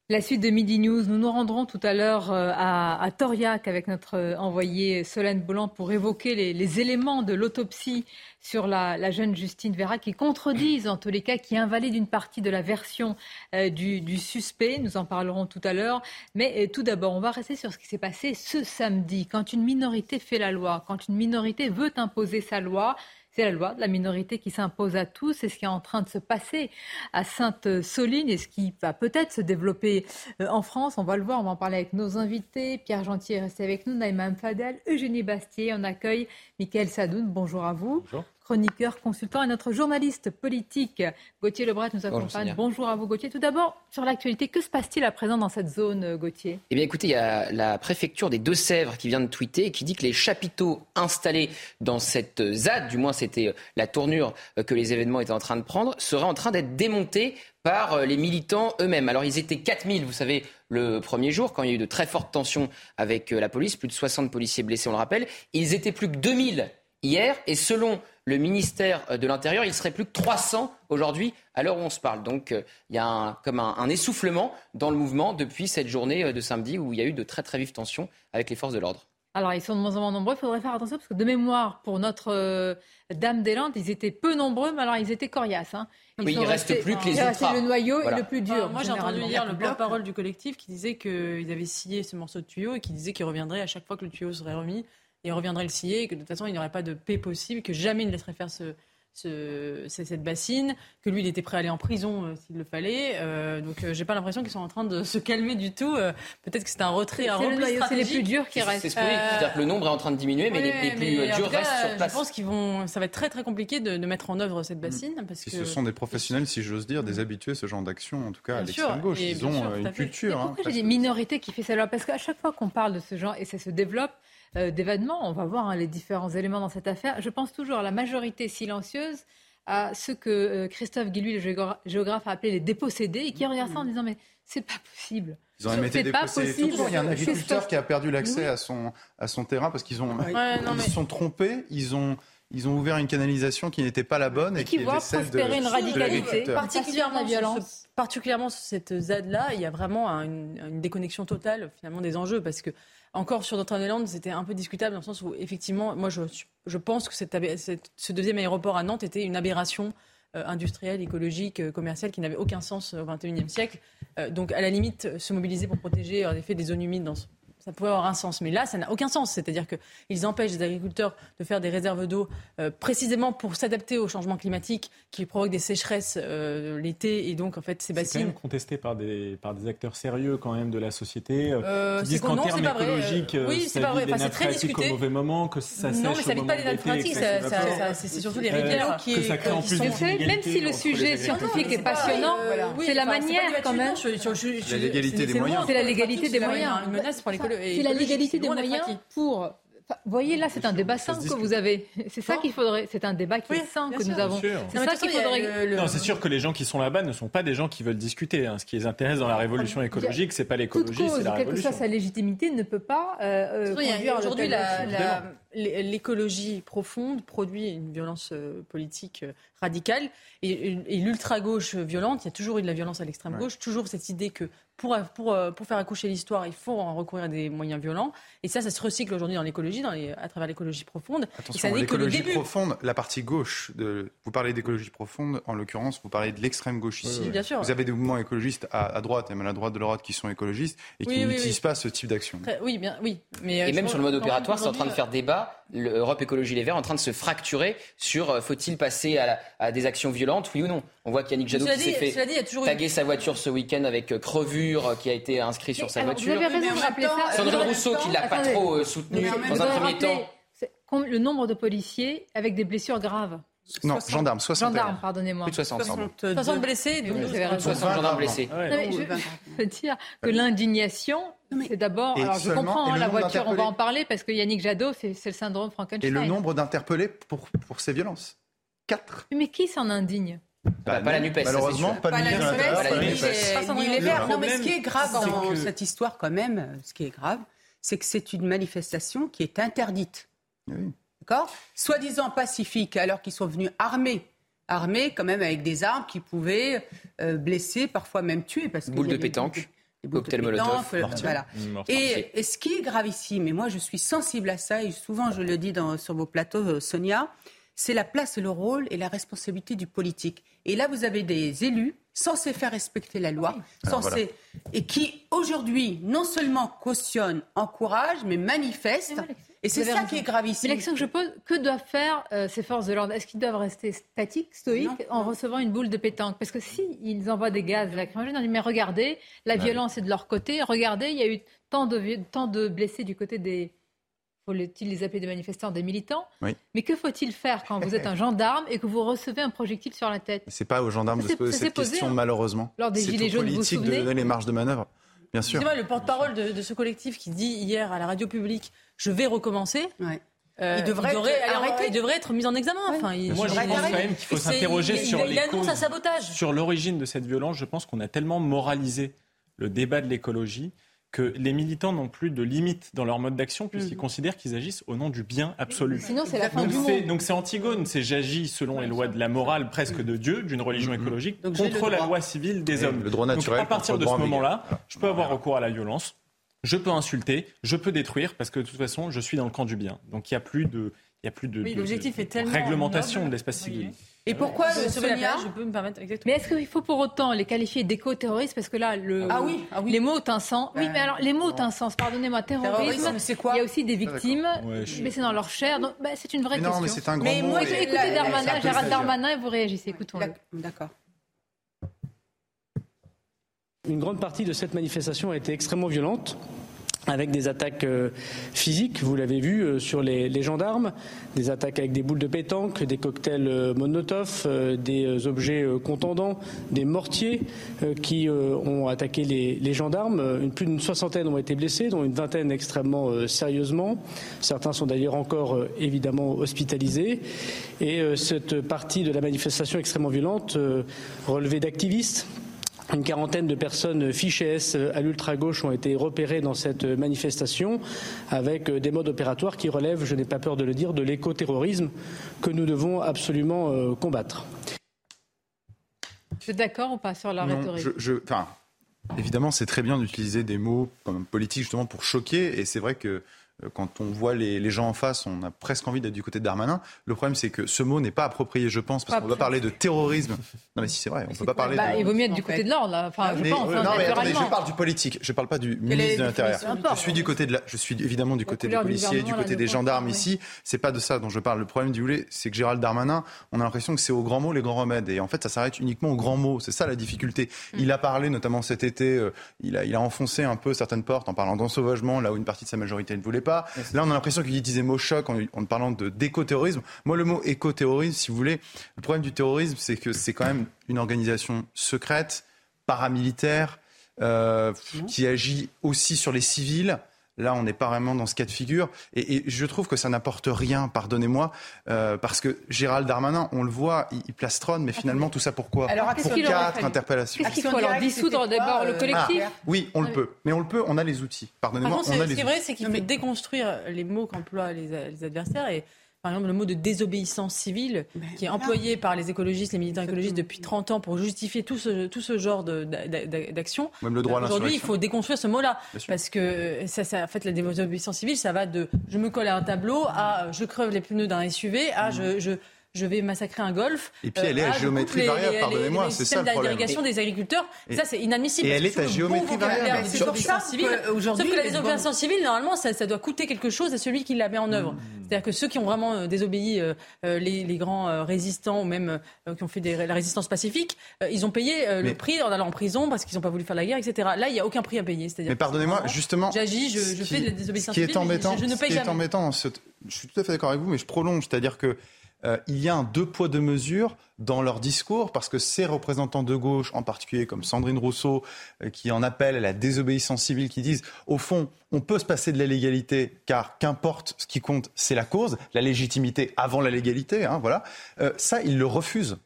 La suite de Midi News, nous nous rendrons tout à l'heure euh, à, Toriac avec notre euh, envoyé Solène Boulan pour évoquer les, éléments de l'autopsie sur la, jeune Justine Vera qui contredisent, en tous les cas, qui invalident une partie de la version euh, du, suspect. Nous en parlerons tout à l'heure. Mais tout d'abord, on va rester sur ce qui s'est passé ce samedi. Quand une minorité fait la loi, quand une minorité veut imposer sa loi, c'est la loi de la minorité qui s'impose à tous. C'est ce qui est en train de se passer à Sainte-Soline et ce qui va peut-être se développer euh, en France. On va le voir, on va en parler avec nos invités. Pierre Gentil est resté avec nous, Naïma Fadel, Eugénie Bastier. On accueille Mickaël Sadoun. Bonjour à vous. Bonjour chroniqueur, consultant et notre journaliste politique Gauthier Lebret nous accompagne. Bonjour, à vous Gauthier. Tout d'abord, sur l'actualité, que se passe-t-il à présent dans cette zone, euh, Gauthier? Eh bien écoutez, il y a la préfecture des Deux-Sèvres qui vient de tweeter et qui dit que les chapiteaux installés dans cette ZAD, du moins c'était euh, la tournure euh, que les événements étaient en train de prendre, seraient en train d'être démontés par les militants eux-mêmes. Alors ils étaient 4000, vous savez, le premier jour, quand il y a eu de très fortes tensions avec la police, plus de 60 policiers blessés, on le rappelle. Ils étaient plus que 2000 hier, et selon le ministère euh, de l'Intérieur, il serait plus que 300 aujourd'hui à l'heure où on se parle. Donc euh, il y a un, comme un, essoufflement dans le mouvement depuis cette journée euh, de samedi où il y a eu de très très vives tensions avec les forces de l'ordre. Alors, ils sont de moins en moins nombreux. Il faudrait faire attention parce que de mémoire, pour notre Dame des Landes, ils étaient peu nombreux, mais alors ils étaient coriaces. Hein. oui, il ne reste plus que les autres. C'est le noyau et le plus dur. moi, j'ai entendu hier le porte-parole du collectif qui disait qu'ils avaient scié ce morceau de tuyau et qui disait qu'il reviendrait à chaque fois que le tuyau serait remis et reviendrait le scier, et que de toute façon, il n'y aurait pas de paix possible, que jamais il ne laisserait faire ce, cette bassine, que lui, il était prêt à aller en prison euh, s'il le fallait. Euh, donc, euh, j'ai pas l'impression qu'ils sont en train de se calmer du tout. Peut-être que c'est un retrait, un C'est les plus durs qui restent. C'est ce c'est-à-dire que le nombre est en train de diminuer, mais les, plus durs restent sur place. Je pense qu'ils vont, ça va être très très compliqué de, mettre en œuvre cette bassine, parce que ce sont des professionnels, si j'ose dire, des habitués à ce genre d'action, en tout cas à l'extrême gauche. Ils ont une culture. Hein, pourquoi j'ai des minorités qui fait ça alors? Parce qu'à chaque fois qu'on parle de ce genre et ça se développe euh, d'événements. On va voir hein, les différents éléments dans cette affaire. Je pense toujours à la majorité silencieuse, à ce que euh, Christophe Guilluy, le géographe, a appelé les dépossédés, et qui regardent ça en disant mais c'est pas possible. Ils ont même été dépossédés Il y a un agriculteur qui a perdu l'accès à, son, à son terrain parce qu'ils ont, ils se sont trompés. Ils ont, ils ont ouvert une canalisation qui n'était pas la bonne et, qui, voit prospérer une radicalité, particulièrement la violence. particulièrement sur cette ZAD-là, il y a vraiment une, déconnexion totale finalement des enjeux parce que encore sur Notre-Dame-des-Landes, c'était un peu discutable dans le sens où effectivement, moi je, je pense que ce deuxième aéroport à Nantes était une aberration euh, industrielle, écologique, euh, commerciale qui n'avait aucun sens au XXIe siècle. Euh, donc à la limite, se mobiliser pour protéger en effet des zones humides dans ce ça pouvait avoir un sens. Mais là, ça n'a aucun sens. C'est-à-dire qu'ils empêchent les agriculteurs de faire des réserves d'eau euh, précisément pour s'adapter au changement climatique qui provoque des sécheresses euh, l'été. Et donc, en fait, ces bassines. C'est quand même contesté par des, par des acteurs sérieux, quand même, de la société. Euh, qui disent qu'en termes écologiques, oui, c'est pas vrai. Enfin, très discuté. au mauvais moment, que ça sèche Non, mais ça vite pas les nappes phréatiques. C'est surtout les rivières qui. Que ça crée en plus Même si le sujet scientifique est passionnant, c'est la manière, quand même. La légalité des moyens. C'est la légalité des moyens. Une menace pour l'écologie c'est la légalité des moyens pour vous voyez, là, c'est un débat sain que vous avez. C'est ça qu'il faudrait. C'est un débat qui est sain que nous avons. C'est ça qu'il faudrait. Non, c'est sûr que les gens qui sont là-bas ne sont pas des gens qui veulent discuter. Hein. Ce qui les intéresse dans la révolution écologique, c'est pas l'écologie, c'est la révolution. Quelle que soit sa légitimité, ne peut pas euh, euh Aujourd'hui, l'écologie profonde produit une violence euh, politique euh, radicale et, l'ultra-gauche violente. Il y a toujours eu de la violence à l'extrême gauche, toujours cette idée que pour, pour, euh, pour faire accoucher l'histoire, il faut en recourir à des moyens violents. Et ça, ça se recycle aujourd'hui dans l'écologie, à travers l'écologie profonde. Attention, l'écologie profonde, la partie gauche, de, vous parlez d'écologie profonde, en l'occurrence, vous parlez de l'extrême gauche ici. Bien sûr. Vous avez des mouvements écologistes à, droite et même à droite de l'Europe qui sont écologistes et qui n'utilisent pas ce type d'action. Oui, bien, oui. Mais, et même sur le mode opératoire, c'est en train de faire débat. L'Europe Écologie Les Verts est en train de se fracturer sur euh, faut-il passer à, à, des actions violentes, oui ou non? On voit qu'Yannick Jadot qui s'est fait taguer sa voiture ce week-end avec euh, crevure euh, qui a été inscrit sur sa voiture. Vous avez raison de rappeler ça. Sandrine Rousseau qui l'a pas trop euh, soutenu dans un premier temps. Le nombre de policiers avec des blessures graves. Non, gendarmes, 60. Gendarmes, pardonnez-moi. Plus de 60, 60 blessés, 60 gendarmes blessés. je veux dire que l'indignation, c'est d'abord. Alors je comprends hein, la voiture, on va en parler parce que Yannick Jadot, c'est le syndrome Frankenstein. Et le nombre d'interpellés pour, pour ces violences 4. Mais qui s'en indigne bah, pas la NUPES. Malheureusement, pas, pas la NUPES. Ni les Verts. Non, mais ce qui est grave dans cette histoire, quand même, ce qui est grave, c'est que c'est une manifestation qui est interdite. D'accord Soi-disant pacifique, alors qu'ils sont venus armés. Armés, quand même, avec des armes qui pouvaient euh, blesser, parfois même tuer. Parce Boule de pétanque. Des cocktail molotov. Euh, voilà. Et, et, ce qui est grave ici, mais moi je suis sensible à ça, et souvent je le dis dans, sur vos plateaux, euh, Sonia, c'est la place, le rôle et la responsabilité du politique. Et là, vous avez des élus censés faire respecter la loi, censés, et qui aujourd'hui non seulement cautionnent, encouragent, mais manifestent. Et c'est ça qui est gravissime. L'élection que je pose, que doivent faire euh, ces forces de l'ordre? Est-ce qu'ils doivent rester statiques, stoïques, en recevant une boule de pétanque? Parce que s'ils ils envoient des gaz lacrymogènes, on dit mais regardez, la violence est de leur côté, regardez, il y a eu tant de, tant de blessés du côté des, faut-il les appeler des manifestants, des militants? Mais que faut-il faire quand vous êtes un gendarme et que vous recevez un projectile sur la tête? C'est pas aux gendarmes de se poser cette question, hein. malheureusement. Lors des Gilets jaunes, vous vous de donner les marges de manœuvre. Bien sûr. C'est moi le porte-parole de, ce collectif qui dit hier à la radio publique Je vais recommencer. Euh, il, devrait être, il, devrait être, mis en examen. Enfin, Moi, je pense quand même qu'il faut s'interroger sur les causes, sabotage. sur l'origine de cette violence. Je pense qu'on a tellement moralisé le débat de l'écologie que les militants n'ont plus de limites dans leur mode d'action puisqu'ils mm. considèrent qu'ils agissent au nom du bien absolu. Sinon, c'est la fin donc du monde. Donc c'est Antigone, c'est j'agis selon les lois de la morale presque de Dieu, d'une religion mm-hmm. écologique, contre la loi civile des hommes. Le droit naturel. Donc à partir de ce moment-là, je peux avoir recours à la violence, je peux insulter, je peux détruire parce que de toute façon, je suis dans le camp du bien. Donc il n'y a plus de, il y a plus de, réglementation de l'espace civil. Et pourquoi le Sonia Je peux me permettre exactement. Mais est-ce qu'il faut pour autant les qualifier d'éco-terroristes Parce que là, le, ah oui, ah oui. les mots ont un sens. Oui, mais alors les mots ont un sens. Pardonnez-moi, terrorisme. c'est quoi Il y a aussi des victimes, mais c'est dans leur chair. Donc, bah, c'est une vraie question. Non, mais c'est un grand mais mot. Moi, écoutez Darmanin, Gérald Darmanin, et vous réagissez. Écoutons-le. D'accord. Une grande partie de cette manifestation a été extrêmement violente avec des attaques euh, physiques, vous l'avez vu, euh, sur les, gendarmes, des attaques avec des boules de pétanque, des cocktails euh, Molotov, des objets contendants, des mortiers qui ont attaqué les, gendarmes. plus d'une soixantaine ont été blessés, dont une vingtaine extrêmement sérieusement. Certains sont d'ailleurs encore évidemment hospitalisés. Et cette partie de la manifestation extrêmement violente relevait d'activistes Une quarantaine de personnes fichées S à l'ultra-gauche ont été repérées dans cette manifestation avec des modes opératoires qui relèvent, je n'ai pas peur de le dire, de l'écoterrorisme que nous devons absolument euh, combattre. Je suis d'accord ou pas sur la rhétorique Évidemment, c'est très bien d'utiliser des mots comme politique justement pour choquer, et c'est vrai que euh, quand on voit les, gens en face, on a presque envie d'être du côté de Darmanin. Le problème, c'est que ce mot n'est pas approprié, je pense, parce qu'on doit parler de terrorisme. Non, mais si c'est vrai, on ne peut pas parler. Bah, il vaut mieux être du côté de l'ordre, Enfin, je pense. non, mais attendez, je parle du politique. Je ne parle pas du ministre de l'Intérieur. Je suis du côté de la, je suis évidemment du côté des policiers, du côté des gendarmes ici. C'est pas de ça dont je parle. Le problème, du voulez, c'est que Gérald Darmanin, on a l'impression que c'est aux grands mots les grands remèdes. Et en fait, ça s'arrête uniquement aux grands mots. C'est ça la difficulté. Mm. Il a parlé, notamment cet été, euh, il a, il a enfoncé un peu certaines portes en parlant d'ensauvagement, là où une partie de sa majorité ne voulait pas. Là, on a l'impression qu'il utilisait mot choc en, en parlant d'éco-terrorisme. Moi, le mot éco-terrorisme, si vous voulez, le problème du terrorisme, c'est que c'est quand même une organisation secrète, paramilitaire, euh, qui agit aussi sur les civils. Là, on n'est pas vraiment dans ce cas de figure. Et, je trouve que ça n'apporte rien, pardonnez-moi, euh, parce que Gérald Darmanin, on le voit, il, plastronne, mais finalement, tout ça pourquoi alors, Pour quatre interpellations. Qu'est-ce qu'il faut alors dissoudre d'abord le euh, collectif ah, Oui, on le peut. Mais on le peut, on a les outils. Pardonnez-moi, on a les Ce qui est vrai, c'est qu'il faut déconstruire les mots qu'emploient les adversaires. Et par exemple, le mot de désobéissance civile, ben, qui est employé par les écologistes, les militants écologistes depuis 30 ans pour justifier tout ce, tout ce genre d'action. Même le droit à Aujourd'hui, il faut déconstruire ce mot-là. Parce que, ça, ça, en fait, la désobéissance civile, ça va de je me colle à un tableau à je creve les pneus d'un SUV à je, je je vais massacrer un golf. Et puis elle est à euh, géométrie variable, pardonnez-moi, c'est ça le problème. des agriculteurs, ça c'est inadmissible. Et elle est à géométrie variable. C'est pour ça Sauf que la désobéissance civile, normalement, ça, doit coûter quelque chose à celui qui la met en œuvre. Mm. C'est-à-dire que ceux qui ont vraiment euh, désobéi, euh, les, grands résistants ou même qui ont fait la résistance pacifique, ils ont payé le prix en allant en prison parce qu'ils n'ont pas voulu faire la guerre, etc. Là, il n'y a aucun prix à payer. Mais pardonnez-moi, justement. J'agis, je, fais de la désobéissance civile. Je, ne paye ce qui est embêtant, je suis tout à fait d'accord avec vous, mais je prolonge. C'est-à-dire que euh, il y a un deux poids deux mesures dans leur discours parce que ces représentants de gauche, en particulier comme Sandrine Rousseau, euh, qui en appellent à la désobéissance civile, qui disent au fond, on peut se passer de la légalité car qu'importe ce qui compte, c'est la cause, la légitimité avant la légalité, hein, voilà. Euh, ça, ils le refusent.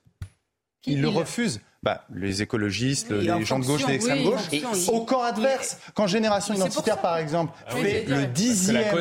Ils le refusent bah, les écologistes, les gens de gauche, les extrêmes gauche, au camp adverse. Quand Génération Identitaire, par exemple, ah fait le dixième,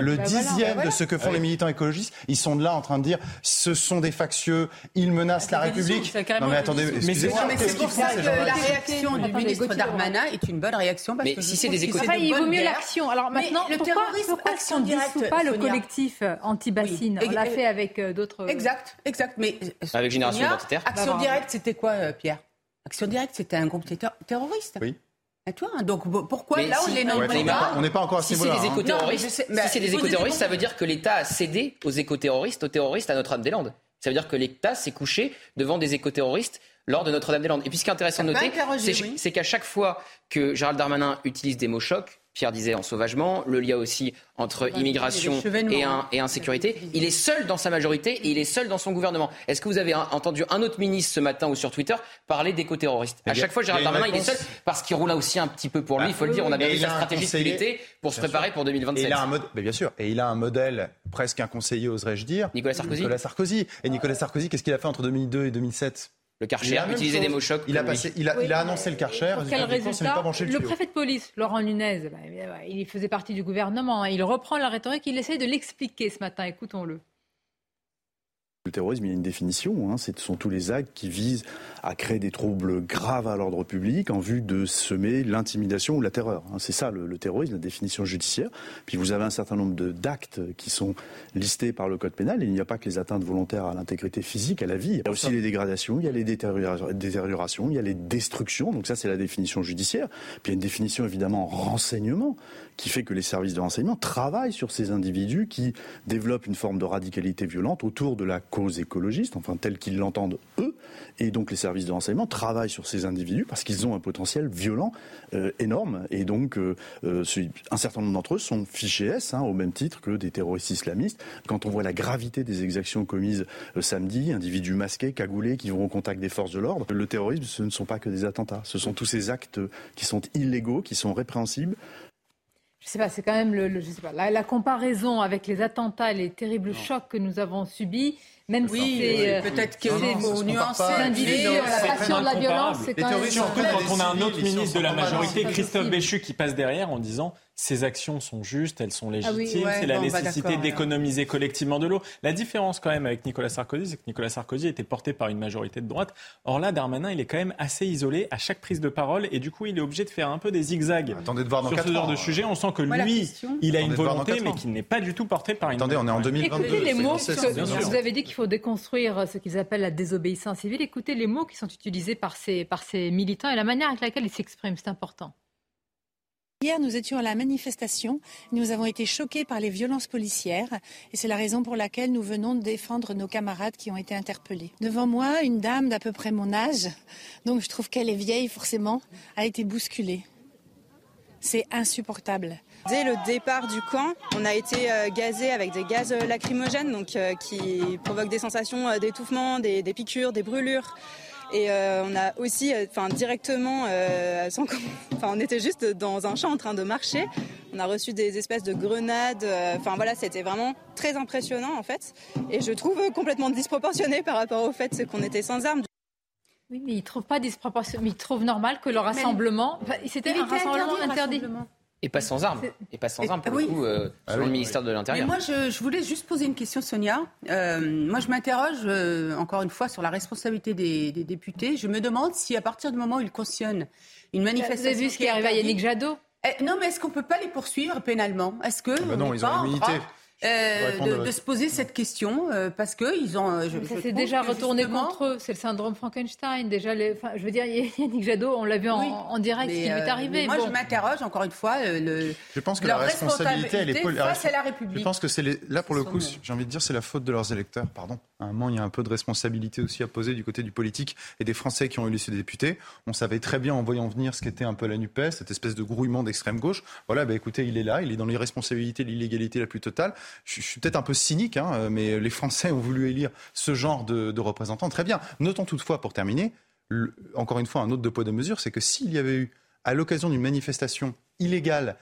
le bah dixième de ce que font les militants écologistes, ils sont là en train de dire ce sont des factieux, ils menacent la République. Non mais attendez, excusez-moi. C'est pour ça que la réaction du ministre Darmanin est une bonne réaction. Parce mais si c'est des écotaires, il vaut mieux l'action. Alors maintenant, pourquoi, pourquoi ne dissout pas le collectif anti-bassine On l'a fait avec euh, d'autres. Exact, exact. Mais avec Génération Identitaire. Action bah, directe, c'était quoi Pierre Action Directe, c'était un groupe terroriste. Oui. À toi, hein. donc pourquoi là on les nomme On n'est pas encore à ce Si c'est des éco-terroristes, si c'est des éco-terroristes, ça veut dire que l'État a cédé aux éco-terroristes, aux terroristes à Notre-Dame-des-Landes. Ça veut dire que l'État s'est couché devant des éco-terroristes lors de Notre-Dame-des-Landes. Et puis ce qui est intéressant de noter, c'est qu'à chaque fois que Gérald Darmanin utilise des mots chocs, Pierre disait en sauvagement, le lien aussi entre immigration et, insécurité. Il est seul dans sa majorité et il est seul dans son gouvernement. Est-ce que vous avez entendu un autre ministre ce matin ou sur Twitter parler d'éco-terroristes? À chaque fois, Gérald Darmanin, il est seul parce qu'il roule aussi un petit peu pour lui. il faut le dire, on a bien vu sa stratégie de l'été pour se préparer pour 2027. Et il a un mais bien sûr, et il a un modèle presque un conseiller, oserais-je dire. Nicolas Sarkozy. Nicolas Sarkozy. Et Nicolas Sarkozy, qu'est-ce qu'il a fait entre 2002 et 2007 le Karcher, utiliser des mots chocs. Il a, passé, il a, il a annoncé le Karcher. quel résultat le, préfet de police, Laurent Nunez, bah, il faisait partie du gouvernement. Hein. Il reprend la rhétorique, il essaie de l'expliquer ce matin. Écoutons-le. Le terrorisme, il y a une définition. Hein. Ce sont tous les actes qui visent à créer des troubles graves à l'ordre public en vue de semer l'intimidation ou la terreur. Hein. C'est ça le, terrorisme, la définition judiciaire. Puis vous avez un certain nombre d'actes qui sont listés par le code pénal. il n'y a pas que les atteintes volontaires à l'intégrité physique, à la vie. Il y a aussi les dégradations, il y a les détériorations, il y a les destructions. Donc ça, c'est la définition judiciaire. Puis il y a une définition évidemment en renseignement qui fait que les services de renseignement travaillent sur ces individus qui développent une forme de radicalité violente autour de la cause écologiste, enfin telle qu'ils l'entendent eux, et donc les services de renseignement travaillent sur ces individus parce qu'ils ont un potentiel violent euh, énorme, et donc euh, euh, un certain nombre d'entre eux sont fichés S, hein, au même titre que des terroristes islamistes. Quand on voit la gravité des exactions commises samedi, individus masqués, cagoulés, qui vont au contact des forces de l'ordre, le terrorisme, ce ne sont pas que des attentats, ce sont tous ces actes qui sont illégaux, qui sont répréhensibles, je sais pas, c'est quand même le, je sais pas, la, comparaison avec les attentats, les terribles chocs que nous avons subis. Même oui, si c'est euh, peut-être que c'est nuancé, la passion de la violence, c'est quand même. Surtout quand on a un autre ministre de la majorité, Christophe Béchu, qui passe derrière en disant ces actions sont justes, elles sont ah légitimes, c'est la bah, nécessité d'économiser collectivement de l'eau. La différence quand même avec Nicolas Sarkozy, c'est que Nicolas Sarkozy était porté par une majorité de droite. Or là, Darmanin, il est quand même assez isolé à chaque prise de parole et du coup, il est obligé de faire un peu des zigzags. Attendez de voir dans sur ce genre de sujet, on sent que lui, il a une volonté, mais qu'il n'est pas du tout porté par une. Attendez, on est en 2022. Écoutez les mots. vous avez dit qu'il faut déconstruire ce qu'ils appellent la désobéissance civile. Écoutez les mots qui sont utilisés par ces, par ces militants et la manière avec laquelle ils s'expriment. C'est important. Hier, nous étions à la manifestation. Nous avons été choqués par les violences policières et c'est la raison pour laquelle nous venons de défendre nos camarades qui ont été interpellés. Devant moi, une dame d'à peu près mon âge, donc je trouve qu'elle est vieille forcément, a été bousculée. C'est insupportable. Dès le départ du camp, on a été euh, gazé avec des gaz lacrymogènes donc, euh, qui provoquent des sensations euh, d'étouffement, des piqûres, des brûlures. Et euh, on a aussi, euh, enfin directement, euh, enfin on était juste dans un champ en train de marcher. On a reçu des espèces de grenades. Enfin voilà, c'était vraiment très impressionnant en fait. Et je trouve complètement disproportionné par rapport au fait qu'on était sans armes. Oui, mais ils trouvent pas disproportionné. Mais ils trouvent normal que le rassemblement, c'était un rassemblement interdit. Et pas sans armes. Et pas sans armes, pour le coup, euh, ah selon le ministère de l'Intérieur. Mais moi, je, voulais juste poser une question, Sonia. Euh, moi, je m'interroge, euh, encore une fois, sur la responsabilité des, députés. Je me demande si, à partir du moment où ils cautionnent une manifestation... Vous avez vu ce qui est arrivé à Yannick Jadot eh, non, mais est-ce qu'on ne peut pas les poursuivre pénalement? Est-ce que ah bah non, ils ont l'immunité. Euh, de, se poser cette question euh, parce que ils ont. Euh, ça s'est déjà retourné contre eux. C'est le syndrome Frankenstein. Déjà, les, enfin, je veux dire, Yannick Jadot, on l'a vu en, direct, ce qui lui est arrivé. moi, je m'interroge encore une fois. Le, je pense que la responsabilité, elle est face à la République. Je pense que c'est là pour le coup, j'ai envie de dire, c'est la faute de leurs électeurs. Pardon. À un moment, il y a un peu de responsabilité aussi à poser du côté du politique et des Français qui ont élu ces députés. On savait très bien en voyant venir ce qu'était un peu la Nupes, cette espèce de grouillement d'extrême gauche. Voilà, bah, écoutez, il est là, il est dans l'irresponsabilité, l'illégalité la plus totale. Je, suis peut-être un peu cynique, hein, mais les Français ont voulu élire ce genre de, représentants. Très bien. Notons toutefois, pour terminer, encore une fois, un autre de poids de mesure, c'est que s'il y avait eu, à l'occasion d'une manifestation illégale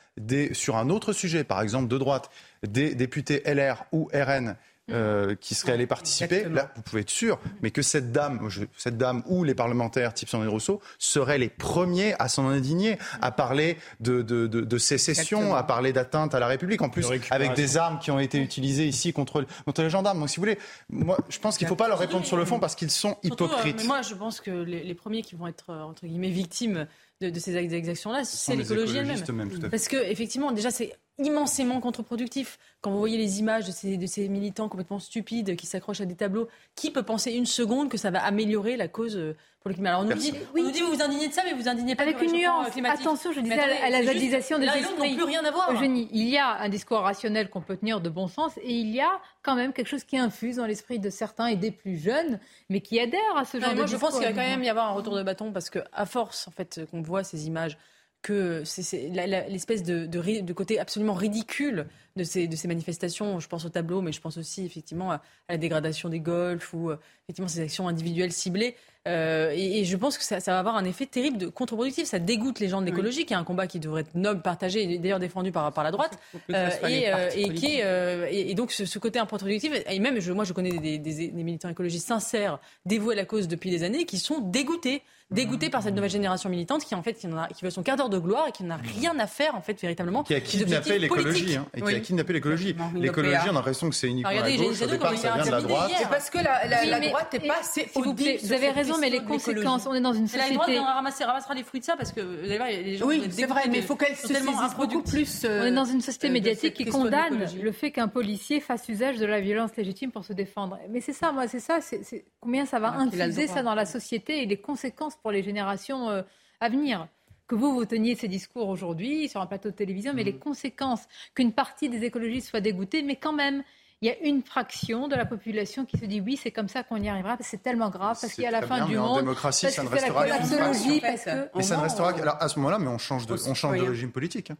sur un autre sujet, par exemple de droite, des députés LR ou RN euh, qui seraient allés participer, là, vous pouvez être sûr, mais que cette dame, cette dame ou les parlementaires type Sandrine Rousseau seraient les premiers à s'en indigner, à parler de, de, de, de sécession, à parler d'atteinte à la République, en plus avec des armes qui ont été utilisées ici contre, contre les gendarmes. Donc si vous voulez, moi je pense qu'il ne faut pas leur répondre sur le fond parce qu'ils sont euh, hypocrites. mais moi je pense que les, les, premiers qui vont être euh, entre guillemets victimes de, de ces exactions-là, c'est l'écologie elle-même. Parce que effectivement, déjà c'est immensément contre-productif. Quand vous voyez les images de ces, de ces militants complètement stupides qui s'accrochent à des tableaux, qui peut penser une seconde que ça va améliorer la cause euh, pour le climat Alors on nous, dit, oui. on nous dit, vous vous indignez de ça, mais vous indignez pas Avec une nuance. Attention, je disais à la validisation des esprits. plus rien à voir. Eugénie, il y a un discours rationnel qu'on peut tenir de bon sens et il y a quand même quelque chose qui infuse dans l'esprit de certains et des plus jeunes, mais qui adhèrent à ce genre de moi, discours. Je pense qu'il va quand même y avoir un retour de bâton parce que, à force, en fait, qu'on voit ces images que c'est l'espèce de, de, côté absolument ridicule de ces, de ces manifestations. Je pense au tableau, mais je pense aussi effectivement à, la dégradation des golfs ou euh, effectivement ces actions individuelles ciblées. Euh, et, je pense que ça, va avoir un effet terrible de contre-productif. Ça dégoûte les gens de l'écologie, qui est un combat qui devrait être noble, partagé, et d'ailleurs défendu par, par la droite. Euh, et, et, qui et, donc ce, côté un peu productif. Et même, je, moi, je connais des, des, des militants écologistes sincères, dévoués à la cause depuis des années, qui sont dégoûtés dégoûté par cette nouvelle génération militante qui en fait qui, en a, qui veut son quart d'heure de gloire et qui n'a rien à faire en fait véritablement. Qui a kidnappé l'écologie. Hein, et qui a kidnappé l'écologie. L'écologie, on a l'impression que c'est uniquement la gauche. Au départ, ça vient de la droite. C'est parce que la, la, droite n'est pas assez audible. Vous avez raison, mais les conséquences, on est dans une société. La droite ramassera les fruits de ça parce que vous allez voir, les gens. Oui, c'est vrai, mais il faut qu'elle se tellement beaucoup plus. On est dans une société médiatique qui condamne le fait qu'un policier fasse usage de la violence légitime pour se défendre. Mais c'est ça, moi, c'est ça. C'est combien ça va infuser ça dans la société et les conséquences pour les générations euh, à venir. Que vous, vous teniez ces discours aujourd'hui sur un plateau de télévision, mais mm. les conséquences qu'une partie des écologistes soit dégoûtée, mais quand même, il y a une fraction de la population qui se dit oui, c'est comme ça qu'on y arrivera, c'est tellement grave, parce qu'il y a la fin du monde. En démocratie, ça ne restera qu'une fraction. mais ça ne restera alors à ce moment-là, mais on change de, on change de régime politique. Hein.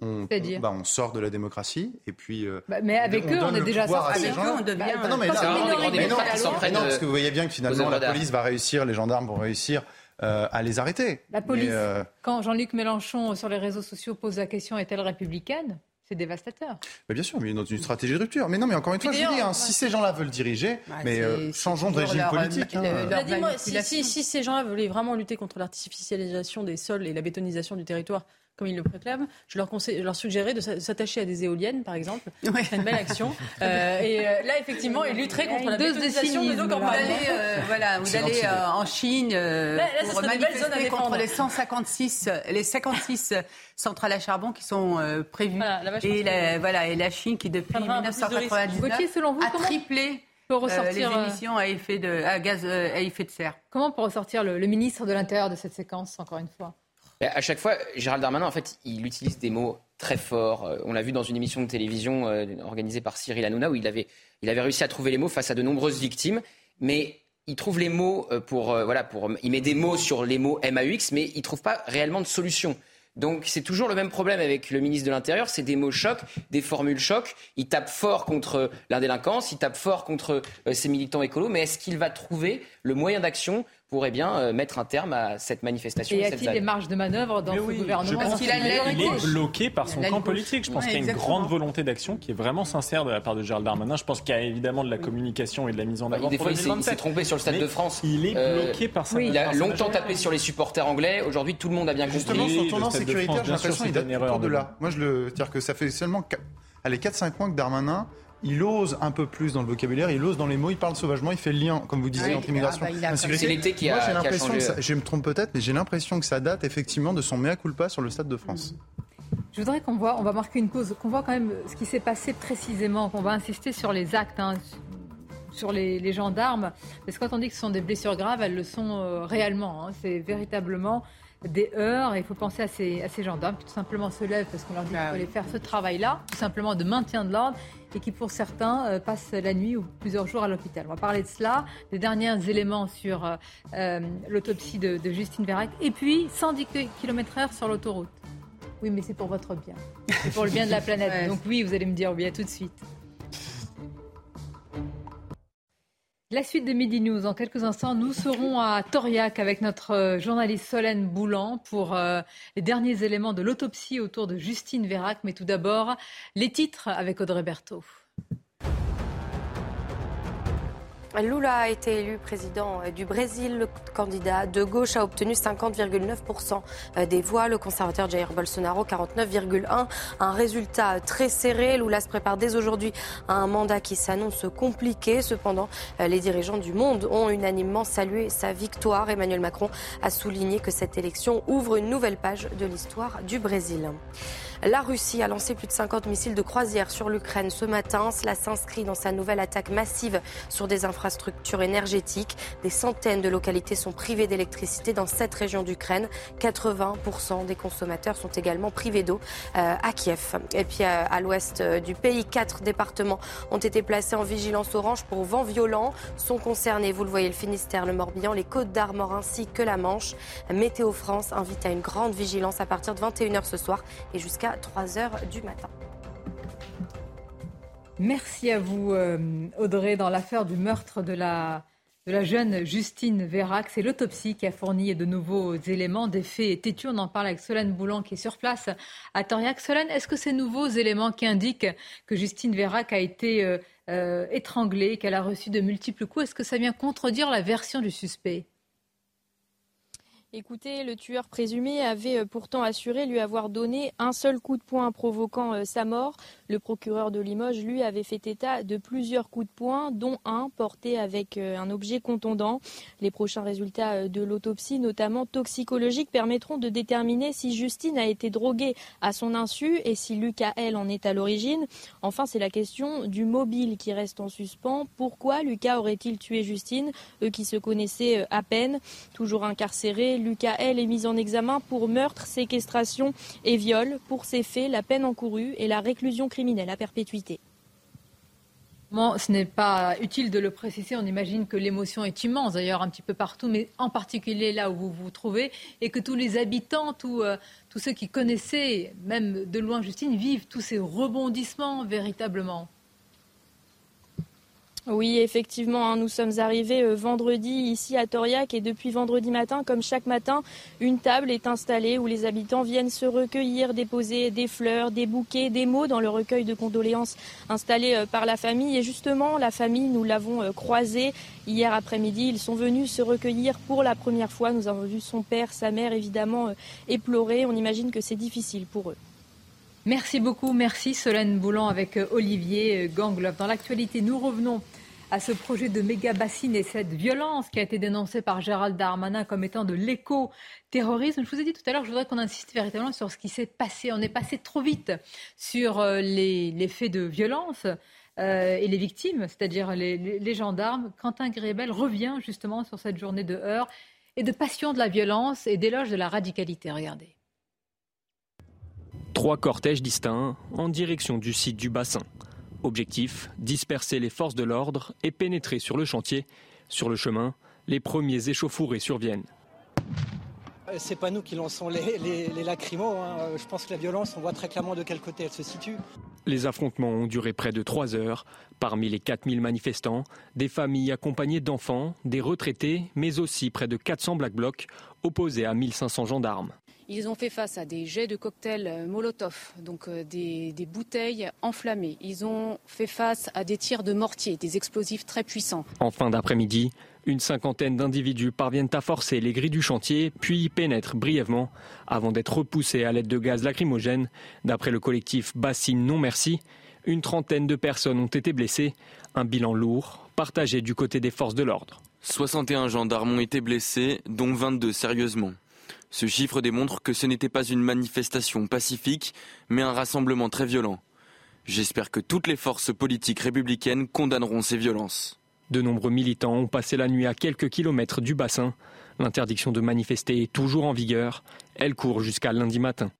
On, bah, on, sort de la démocratie et puis. Euh, bah, mais avec eux, on est déjà sorti. Avec eux, on devient. Bah, non, mais là, non, parce que vous voyez bien que finalement la police va réussir, les gendarmes vont réussir à les arrêter. La police, quand Jean-Luc Mélenchon sur les réseaux sociaux pose la question est-elle républicaine? C'est dévastateur. Mais bien sûr, mais dans une stratégie de rupture. Mais non, mais encore une fois, je dis, hein, si ces gens-là veulent diriger, mais changeons de régime politique. Hein. si, si, ces gens-là voulaient vraiment lutter contre l'artificialisation des sols et la bétonisation du territoire, comme ils le proclament, je leur, conseille, leur suggérerais de s'attacher à des éoliennes, par exemple. C'est une belle action. Euh, et euh, là, effectivement, ils lutteraient contre la bétonisation de nos campagnes. Euh, voilà, vous allez en Chine pour manifester contre les 156, les 56 centrales à charbon qui sont prévues. et, la, voilà, et la Chine qui, depuis 1999, selon vous, a triplé les émissions à effet de, à gaz à effet de serre. Comment pour ressortir le ministre de l'Intérieur de cette séquence, encore une fois? À chaque fois, Gérald Darmanin, en fait, il utilise des mots très forts. Euh, on l'a vu dans une émission de télévision euh, organisée par Cyril Hanouna où il avait, réussi à trouver les mots face à de nombreuses victimes. Mais il trouve les mots euh, pour, voilà, pour, il met des mots sur les mots MAUX, mais il trouve pas réellement de solution. Donc c'est toujours le même problème avec le ministre de l'Intérieur, c'est des mots chocs, des formules chocs. Il tape fort contre l'indélinquance, il tape fort contre ses militants écolos, mais est-ce qu'il va trouver le moyen d'action pourrait bien euh, mettre un terme à cette manifestation. Et y a-t-il des marges de manœuvre dans ce gouvernement Parce qu'il est bloqué par son camp politique. Je pense qu'il y a une grande volonté d'action qui est vraiment sincère de la part de Gérald Darmanin. Je pense qu'il y a évidemment de la communication et de la mise en avant. Des fois, il s'est trompé sur le Stade de France. Il est euh, bloqué par ça. Il a longtemps tapé sur les supporters anglais. Aujourd'hui, tout le monde a bien compris. Justement, son tournant sécuritaire, j'ai l'impression qu'il date de là. Moi, je le dire que ça fait seulement allez 4-5 mois que Darmanin il ose un peu plus dans le vocabulaire, il ose dans les mots, il parle sauvagement, il fait le lien, comme vous disiez, entre immigration et ah bah, C'est l'été qui a, Moi, j'ai l'impression, je me trompe peut-être, mais j'ai l'impression que ça date effectivement de son mea culpa sur le Stade de France. Je voudrais qu'on voit, on va marquer une pause, qu'on voit quand même ce qui s'est passé précisément, qu'on va insister sur les actes, hein, sur les, gendarmes, parce que quand on dit que ce sont des blessures graves, elles le sont euh, réellement. Hein. c'est véritablement des heures. Et il faut penser à ces, à ces gendarmes qui tout simplement se lèvent parce qu'on leur dit qu'il faut aller faire ce travail-là, tout simplement de maintien de l'ordre et qui pour certains euh, passent la nuit ou plusieurs jours à l'hôpital. On va parler de cela, des derniers éléments sur euh, euh, l'autopsie de, de, Justine Vérac et puis 110 km/h sur l'autoroute. Oui, mais c'est pour votre bien. C'est pour le bien de la planète. Donc oui, vous allez me dire oui, à tout de suite. La suite de Midi News. En quelques instants, nous serons à Toriac avec notre euh, journaliste Solène Boulan pour euh, les derniers éléments de l'autopsie autour de Justine Vérac. Mais tout d'abord, les titres avec Audrey Berthaud. Lula a été élu président euh, du Brésil. Le candidat de gauche a obtenu 50,9% euh, des voix. Le conservateur Jair Bolsonaro, 49,1%. Un résultat très serré. Lula se prépare dès aujourd'hui à un mandat qui s'annonce compliqué. Cependant, euh, les dirigeants du monde ont unanimement salué sa victoire. Emmanuel Macron a souligné que cette élection ouvre une nouvelle page de l'histoire du Brésil. La Russie a lancé plus de 50 missiles de croisière sur l'Ukraine ce matin. Cela s'inscrit dans sa nouvelle attaque massive sur des infrastructures énergétiques. Des centaines de localités sont privées d'électricité dans cette région d'Ukraine. 80% des consommateurs sont également privés d'eau euh, à Kiev. Et puis euh, à l'ouest euh, du pays, quatre départements ont été placés en vigilance orange pour vents violents. Sont concernés, vous le voyez, le Finistère, le Morbihan, les Côtes d'Armor ainsi que la Manche. Météo France invite à une grande vigilance à partir de 21h ce soir et jusqu'à 3 heures du matin. Merci à vous, euh, Audrey, dans l'affaire du meurtre de la, jeune Justine Vérac. C'est l'autopsie qui a fourni de nouveaux éléments, des faits têtus. On en parle avec Solène Boulan qui est sur place à Toriac. Solène, est-ce que ces nouveaux éléments qui indiquent que Justine Vérac a été euh, euh, étranglée, qu'elle a reçu de multiples coups, est-ce que ça vient contredire la version du suspect? Écoutez, le tueur présumé avait euh, pourtant assuré lui avoir donné un seul coup de poing provoquant euh, sa mort. Le procureur de Limoges, lui, avait fait état de plusieurs coups de poing, dont un porté avec euh, un objet contondant. Les prochains résultats de l'autopsie, notamment toxicologiques, permettront de déterminer si Justine a été droguée à son insu et si Lucas, elle, en est à l'origine. Enfin, c'est la question du mobile qui reste en suspens. Pourquoi Lucas aurait-il tué Justine, eux qui se connaissaient à peine, toujours incarcérés Lucas L est mis en examen pour meurtre, séquestration et viol. Pour ces faits, la peine encourue est la réclusion criminelle à perpétuité. ce n'est pas utile de le préciser. On imagine que l'émotion est immense, d'ailleurs, un petit peu partout, mais en particulier là où vous vous trouvez, et que tous les habitants, euh, tous ceux qui connaissaient, même de loin Justine, vivent tous ces rebondissements véritablement. Oui, effectivement, hein, nous sommes arrivés euh, vendredi ici à Toriac et depuis vendredi matin, comme chaque matin, une table est installée où les habitants viennent se recueillir, déposer des fleurs, des bouquets, des mots dans le recueil de condoléances installé euh, par la famille. Et justement, la famille, nous l'avons euh, croisée hier après-midi. Ils sont venus se recueillir pour la première fois. Nous avons vu son père, sa mère évidemment éplorer. On imagine que c'est difficile pour eux. Merci beaucoup, merci Solène Boulan avec Olivier Gangloff. Dans l'actualité, nous revenons à ce projet de méga bassine et cette violence qui a été dénoncée par Gérald Darmanin comme étant de l'éco-terrorisme. Je vous ai dit tout à l'heure, je voudrais qu'on insiste véritablement sur ce qui s'est passé. On est passé trop vite sur euh, les, faits de violence. Euh, et les victimes, c'est-à-dire les, gendarmes. Quentin Grébel revient justement sur cette journée de heurts et de passion de la violence et d'éloge de la radicalité. Regardez. Trois cortèges distincts en direction du site du bassin. Objectif, disperser les forces de l'ordre et pénétrer sur le chantier. Sur le chemin, les premiers échauffourés surviennent. Euh, c'est pas nous qui lançons les, les, lacrymos. Hein. Euh, je pense que la violence, on voit très clairement de quel côté elle se situe. Les affrontements ont duré près de trois heures. Parmi les 4000 manifestants, des familles accompagnées d'enfants, des retraités, mais aussi près de 400 Black Blocs opposés à 1500 gendarmes. Ils ont fait face à des jets de cocktails euh, Molotov, donc euh, des, bouteilles enflammées. Ils ont fait face à des tirs de mortier, des explosifs très puissants. En fin d'après-midi, une cinquantaine d'individus parviennent à forcer les grilles du chantier, puis y pénètrent brièvement avant d'être repoussés à l'aide de gaz lacrymogène. D'après le collectif Bassine Non Merci, une trentaine de personnes ont été blessées. Un bilan lourd, partagé du côté des forces de l'ordre. 61 gendarmes ont été blessés, dont 22 sérieusement. Ce chiffre démontre que ce n'était pas une manifestation pacifique, mais un rassemblement très violent. J'espère que toutes les forces politiques républicaines condamneront ces violences. De nombreux militants ont passé la nuit à quelques kilomètres du bassin. L'interdiction de manifester est toujours en vigueur. Elle court jusqu'à lundi matin.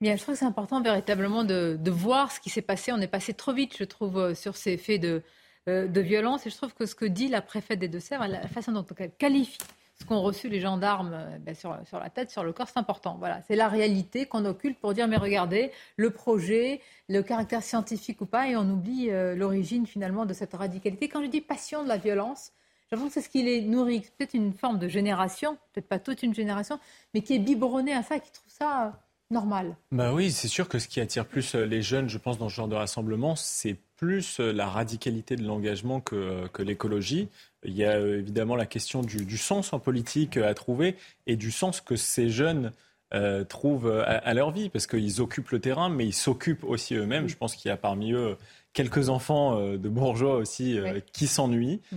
Bien, je trouve que c'est important véritablement de, voir ce qui s'est passé. On est passé trop vite, je trouve, euh, sur ces faits de, euh, de violence. Et je trouve que ce que dit la préfète des Deux-Sèvres, la façon dont elle qualifie ce qu'ont reçu les gendarmes euh, ben, sur, la tête, sur le corps, c'est important. Voilà, c'est la réalité qu'on occulte pour dire mais regardez le projet, le caractère scientifique ou pas, et on oublie euh, l'origine finalement de cette radicalité. Quand je dis passion de la violence, j'avoue que c'est ce qui les nourrit. Peut-être une forme de génération, peut-être pas toute une génération, mais qui est biberonnée à ça, qui trouve ça normal. Bah oui, c'est sûr que ce qui attire plus euh, les jeunes, je pense, dans ce genre de rassemblement, c'est plus la radicalité de l'engagement que, que l'écologie. Il y a euh, évidemment la question du, sens en politique euh, à trouver et du sens que ces jeunes euh, trouvent à, leur vie, parce qu'ils occupent le terrain, mais ils s'occupent aussi eux-mêmes. Je pense qu'il y a parmi eux quelques enfants de bourgeois aussi qui s'ennuient mm.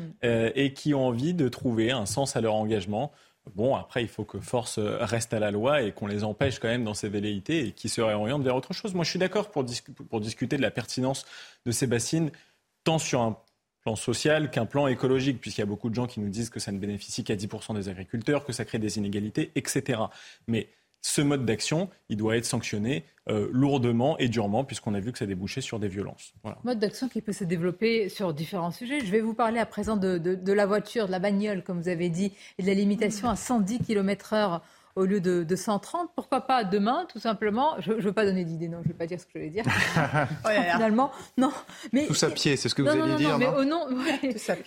et qui ont envie de trouver un sens à leur engagement. Bon, après, il faut que force reste à la loi et qu'on les empêche quand même dans ces velléités et qu'ils se réorientent vers autre chose. Moi, je suis d'accord pour, pour discuter de la pertinence de ces bassines, tant sur un plan social qu'un plan écologique, puisqu'il y a beaucoup de gens qui nous disent que ça ne bénéficie qu'à 10% des agriculteurs, que ça crée des inégalités, etc. Mais ce mode d'action, il doit être sanctionné euh, lourdement et durement, puisqu'on a vu que ça débouchait sur des violences. Voilà. Mode d'action qui peut se développer sur différents sujets. Je vais vous parler à présent de, de la voiture, de la bagnole, comme vous avez dit, et de la limitation à 110 km/h au lieu de, 130. Pourquoi pas demain, tout simplement? Je ne veux pas donner d'idée, non, je ne vais pas dire ce que je vais dire. oh Finalement, non. Mais, Tous à pied, c'est ce que vous allez dire, non, mais au nom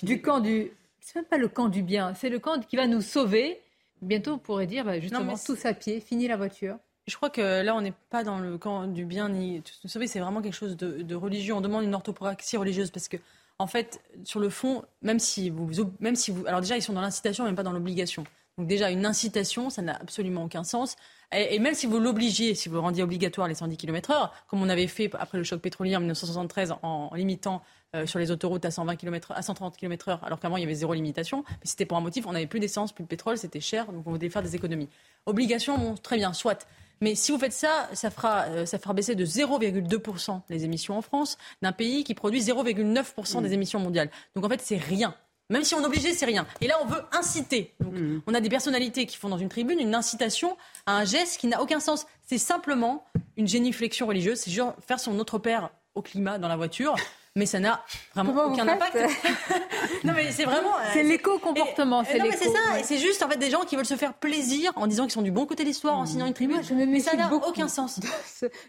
du camp du... C'est même pas le camp du bien, c'est le camp qui va nous sauver. Bientôt, on pourrait dire, bah, justement, tous à pied, fini la voiture. Je crois que là, on n'est pas dans le camp du bien ni nous sauver. C'est vraiment quelque chose de, de, religieux. On demande une orthopraxie religieuse parce que, en fait, sur le fond, même si vous, même si vous, alors déjà, ils sont dans l'incitation, même pas dans l'obligation. Donc déjà, une incitation, ça n'a absolument aucun sens. Et, même si vous l'obligiez, si vous rendiez obligatoire les 110 km/h, comme on avait fait après le choc pétrolier en 1973 en, limitant euh, sur les autoroutes à 120 km, à 130 km/h, alors qu'avant il y avait zéro limitation, mais c'était pour un motif, on n'avait plus d'essence, plus de pétrole, c'était cher, donc on voulait faire des économies. Obligation, bon, très bien, soit. Mais si vous faites ça, ça fera, euh, ça fera baisser de 0,2% les émissions en France d'un pays qui produit 0,9% des mmh. émissions mondiales. Donc en fait, c'est rien. Même si on obligeait, c'est rien. Et là, on veut inciter. Mm. On a des personnalités qui font dans une tribune une incitation à un geste qui n'a aucun sens. C'est simplement une géniflexion religieuse. C'est genre faire son autre père au climat dans la voiture. mais ça n'a vraiment aucun impact. non, mais c'est vraiment. C'est l'éco-comportement. C'est ça. C'est juste en fait des gens qui veulent se faire plaisir en disant qu'ils sont du bon côté de l'histoire, en signant une tribune. mais ça n'a aucun sens.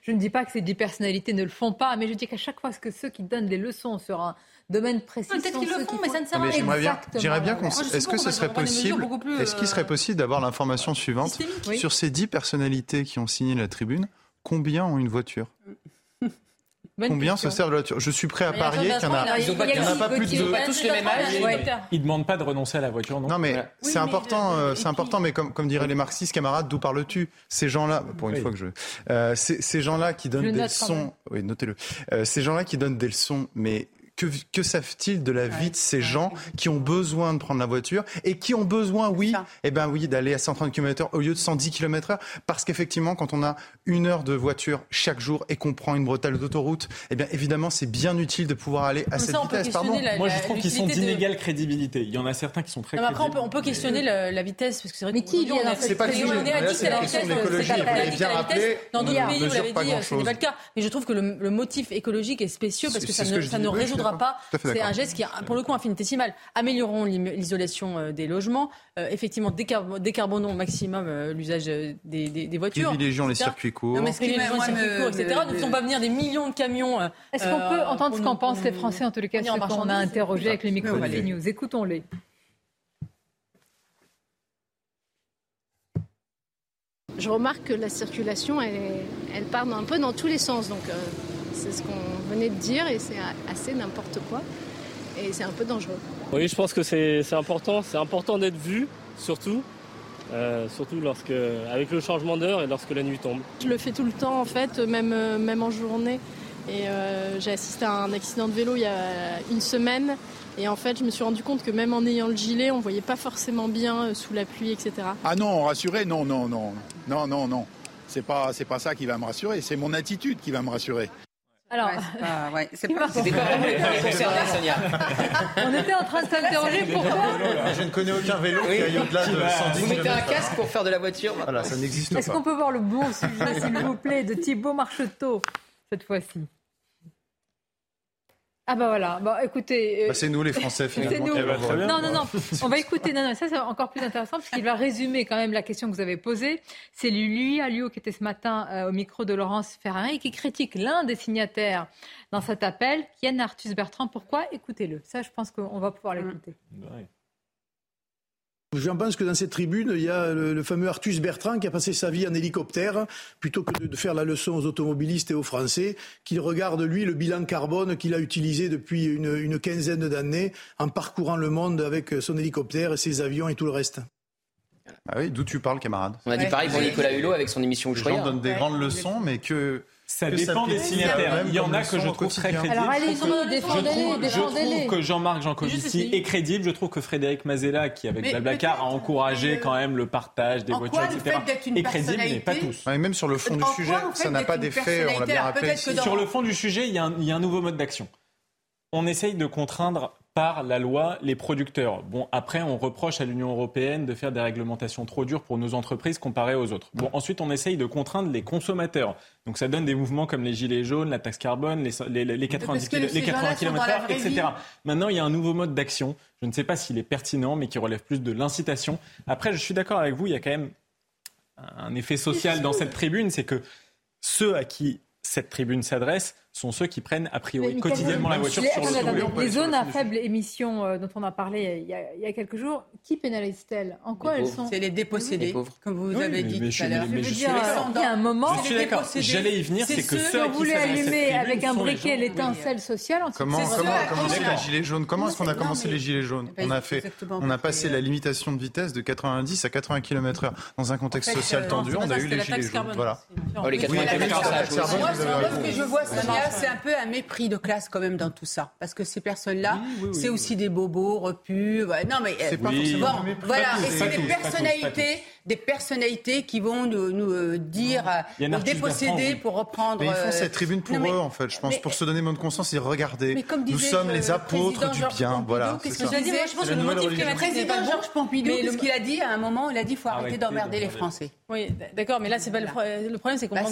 Je ne dis pas que ces dix personnalités ne le font pas, mais je dis qu'à chaque fois que ceux qui donnent des leçons sur un domaine précis. Peut-être qu'ils le font, mais ça ne sert à rien. J'aimerais bien qu'on. Est-ce que ce serait possible Est-ce qu'il serait possible d'avoir l'information suivante sur ces dix personnalités qui ont signé la tribune? Combien ont une voiture? Combien se servent de la voiture? Je suis prêt à parier qu'il n'y en a, pas plus de. tous âges. Ils ne demandent pas de renoncer à la voiture, non? Non, mais c'est important, euh, c'est important. Mais comme, comme diraient les marxistes, camarades, d'où parles-tu? Ces gens-là, pour une fois que je, euh, ces gens-là qui donnent des leçons, oui, notez-le. Euh, ces gens-là qui donnent des leçons, mais que, que savent-ils de la vie de ces gens qui ont besoin de prendre la voiture et qui ont besoin, oui, eh ben oui, d'aller à 130 km au lieu de 110 km heure? Parce qu'effectivement, quand on a une heure de voiture chaque jour et qu'on prend une bretelle d'autoroute, eh bien évidemment, c'est bien utile de pouvoir aller à cette vitesse. Pardon. Moi, je trouve qu'ils sont d'inégale crédibilité. Il y en a certains qui sont très. après, on peut, on peut questionner la, vitesse parce que c'est vrai. Mais qui C'est pas le sujet. C'est la question de l'écologie. Vous l'avez bien rappelé. Dans d'autres pays, vous l'avez dit, ce n'est pas le cas. Mais je trouve que le motif écologique est spécieux parce que ça ne résoudra pas. C'est un geste qui, pour le coup, infinitésimal. Améliorons l'isolation euh, des logements. Euh, effectivement, décarbonons au maximum euh, l'usage des, voitures. Privilégions les circuits courts. les circuits courts, etc. Ne faisons pas venir des millions de camions. Est-ce qu'on peut entendre ce qu'en pensent les Français, en tous les cas, ceux qu'on a interrogés avec les micros de News Écoutons-les. Je remarque que la circulation, elle, elle part un peu dans tous les sens. Donc, c'est ce qu'on venait de dire et c'est assez n'importe quoi. Et c'est un peu dangereux. Oui, je pense que c'est important. C'est important d'être vu, surtout. Euh, surtout lorsque, avec le changement d'heure et lorsque la nuit tombe. Je le fais tout le temps en fait, même, euh, même en journée. Et euh, j'ai assisté à un accident de vélo il y a une semaine. Et en fait, je me suis rendu compte que même en ayant le gilet, on voyait pas forcément bien sous la pluie, etc. Ah non, rassurer, non, non, non, non, non, non. C'est pas, c'est pas ça qui va me rassurer. C'est mon attitude qui va me rassurer. Alors, c'est pas, C'était pas vraiment les concernés, Sonia. On était en train de s'interroger pourquoi. Je ne connais aucun vélo qui aille au-delà de 110 Vous mettez un casque pour faire de la voiture. Voilà, ça n'existe pas. Est-ce qu'on peut voir le bon sujet, s'il vous plaît, de Thibault Marcheteau cette fois-ci? Ah bah voilà, bon, écoutez... Euh, bah c'est nous les Français finalement. Nous. non, non, non, on va écouter, non, non, ça c'est encore plus intéressant parce qu'il va résumer quand même la question que vous avez posée. C'est lui, Alio, qui était ce matin euh, au micro de Laurence Ferrari et qui critique l'un des signataires dans cet appel, Yann Arthus Bertrand. Pourquoi? Écoutez-le. Ça, je pense qu'on va pouvoir l'écouter. Je pense que dans cette tribune, il y a le, fameux Artus Bertrand qui a passé sa vie en hélicoptère, plutôt que de, faire la leçon aux automobilistes et aux Français, qu'il regarde, lui, le bilan carbone qu'il a utilisé depuis une, quinzaine d'années en parcourant le monde avec son hélicoptère et ses avions et tout le reste. Ah oui, d'où tu parles, camarade? On a dit pareil pour Nicolas Hulot avec son émission Les gens donnent des grandes leçons, mais que ça dépend des signataires. Il y en a que je trouve très crédibles. Alors allez-y, défendez-les, Je trouve que Jean-Marc Jancovici est crédible. Je trouve que Frédéric Mazella, qui avec Blablacar a encouragé quand même le partage des voitures, etc., est crédible, mais pas tous. même sur le fond du sujet, ça n'a pas d'effet, on l'a bien rappelé. Sur le fond du sujet, il y a un nouveau mode d'action. On essaye de contraindre par la loi les producteurs. Bon, après, on reproche à l'Union européenne de faire des réglementations trop dures pour nos entreprises comparées aux autres. Bon, ensuite, on essaye de contraindre les consommateurs. Donc, ça donne des mouvements comme les gilets jaunes, la taxe carbone, les, les, 90, les 80 km/h, etc. Maintenant, il y a un nouveau mode d'action. Je ne sais pas s'il est pertinent, mais qui relève plus de l'incitation. Après, je suis d'accord avec vous, il y a quand même un effet social dans cette tribune, c'est que ceux à qui cette tribune s'adresse sont ceux qui prennent a priori quotidiennement la voiture sur le Les zones à faible émission euh, dont on a parlé il y a, quelques jours, qui pénalisent-elles En quoi elles sont C'est les dépossédés, comme vous avez dit tout à l'heure. Je veux dire, il y a un moment, je suis d'accord. J'allais y venir, c'est que ceux qui voulait allumer avec un briquet l'étincelle sociale. Comment comment a commencé les gilets jaunes? Comment est-ce qu'on a commencé les gilets jaunes? On a fait, on a passé la limitation de vitesse de 90 à 80 km/h dans un contexte social euh, tendu. On a eu les gilets jaunes. Voilà. Les 80 km/h. Moi, ce que je vois, c'est un peu un mépris de classe quand même dans tout ça. Parce que ces personnes-là, c'est aussi des bobos repus. Non, mais c'est pas forcément. Voilà, et c'est des personnalités des personnalités qui vont nous, nous euh, dire, nous déposséder pour reprendre. Mais ils font cette tribune pour eux, en fait, je pense, pour se donner bonne conscience et regarder. Nous sommes les apôtres du bien. Voilà. Qu'est-ce que je disais Je pense que le motif climatique. Le président Georges Pompidou, qu'est-ce qu'il a dit à un moment Il a dit qu'il faut arrêter d'emmerder les Français. Oui, d'accord, mais là, c'est pas le problème, c'est qu'on bah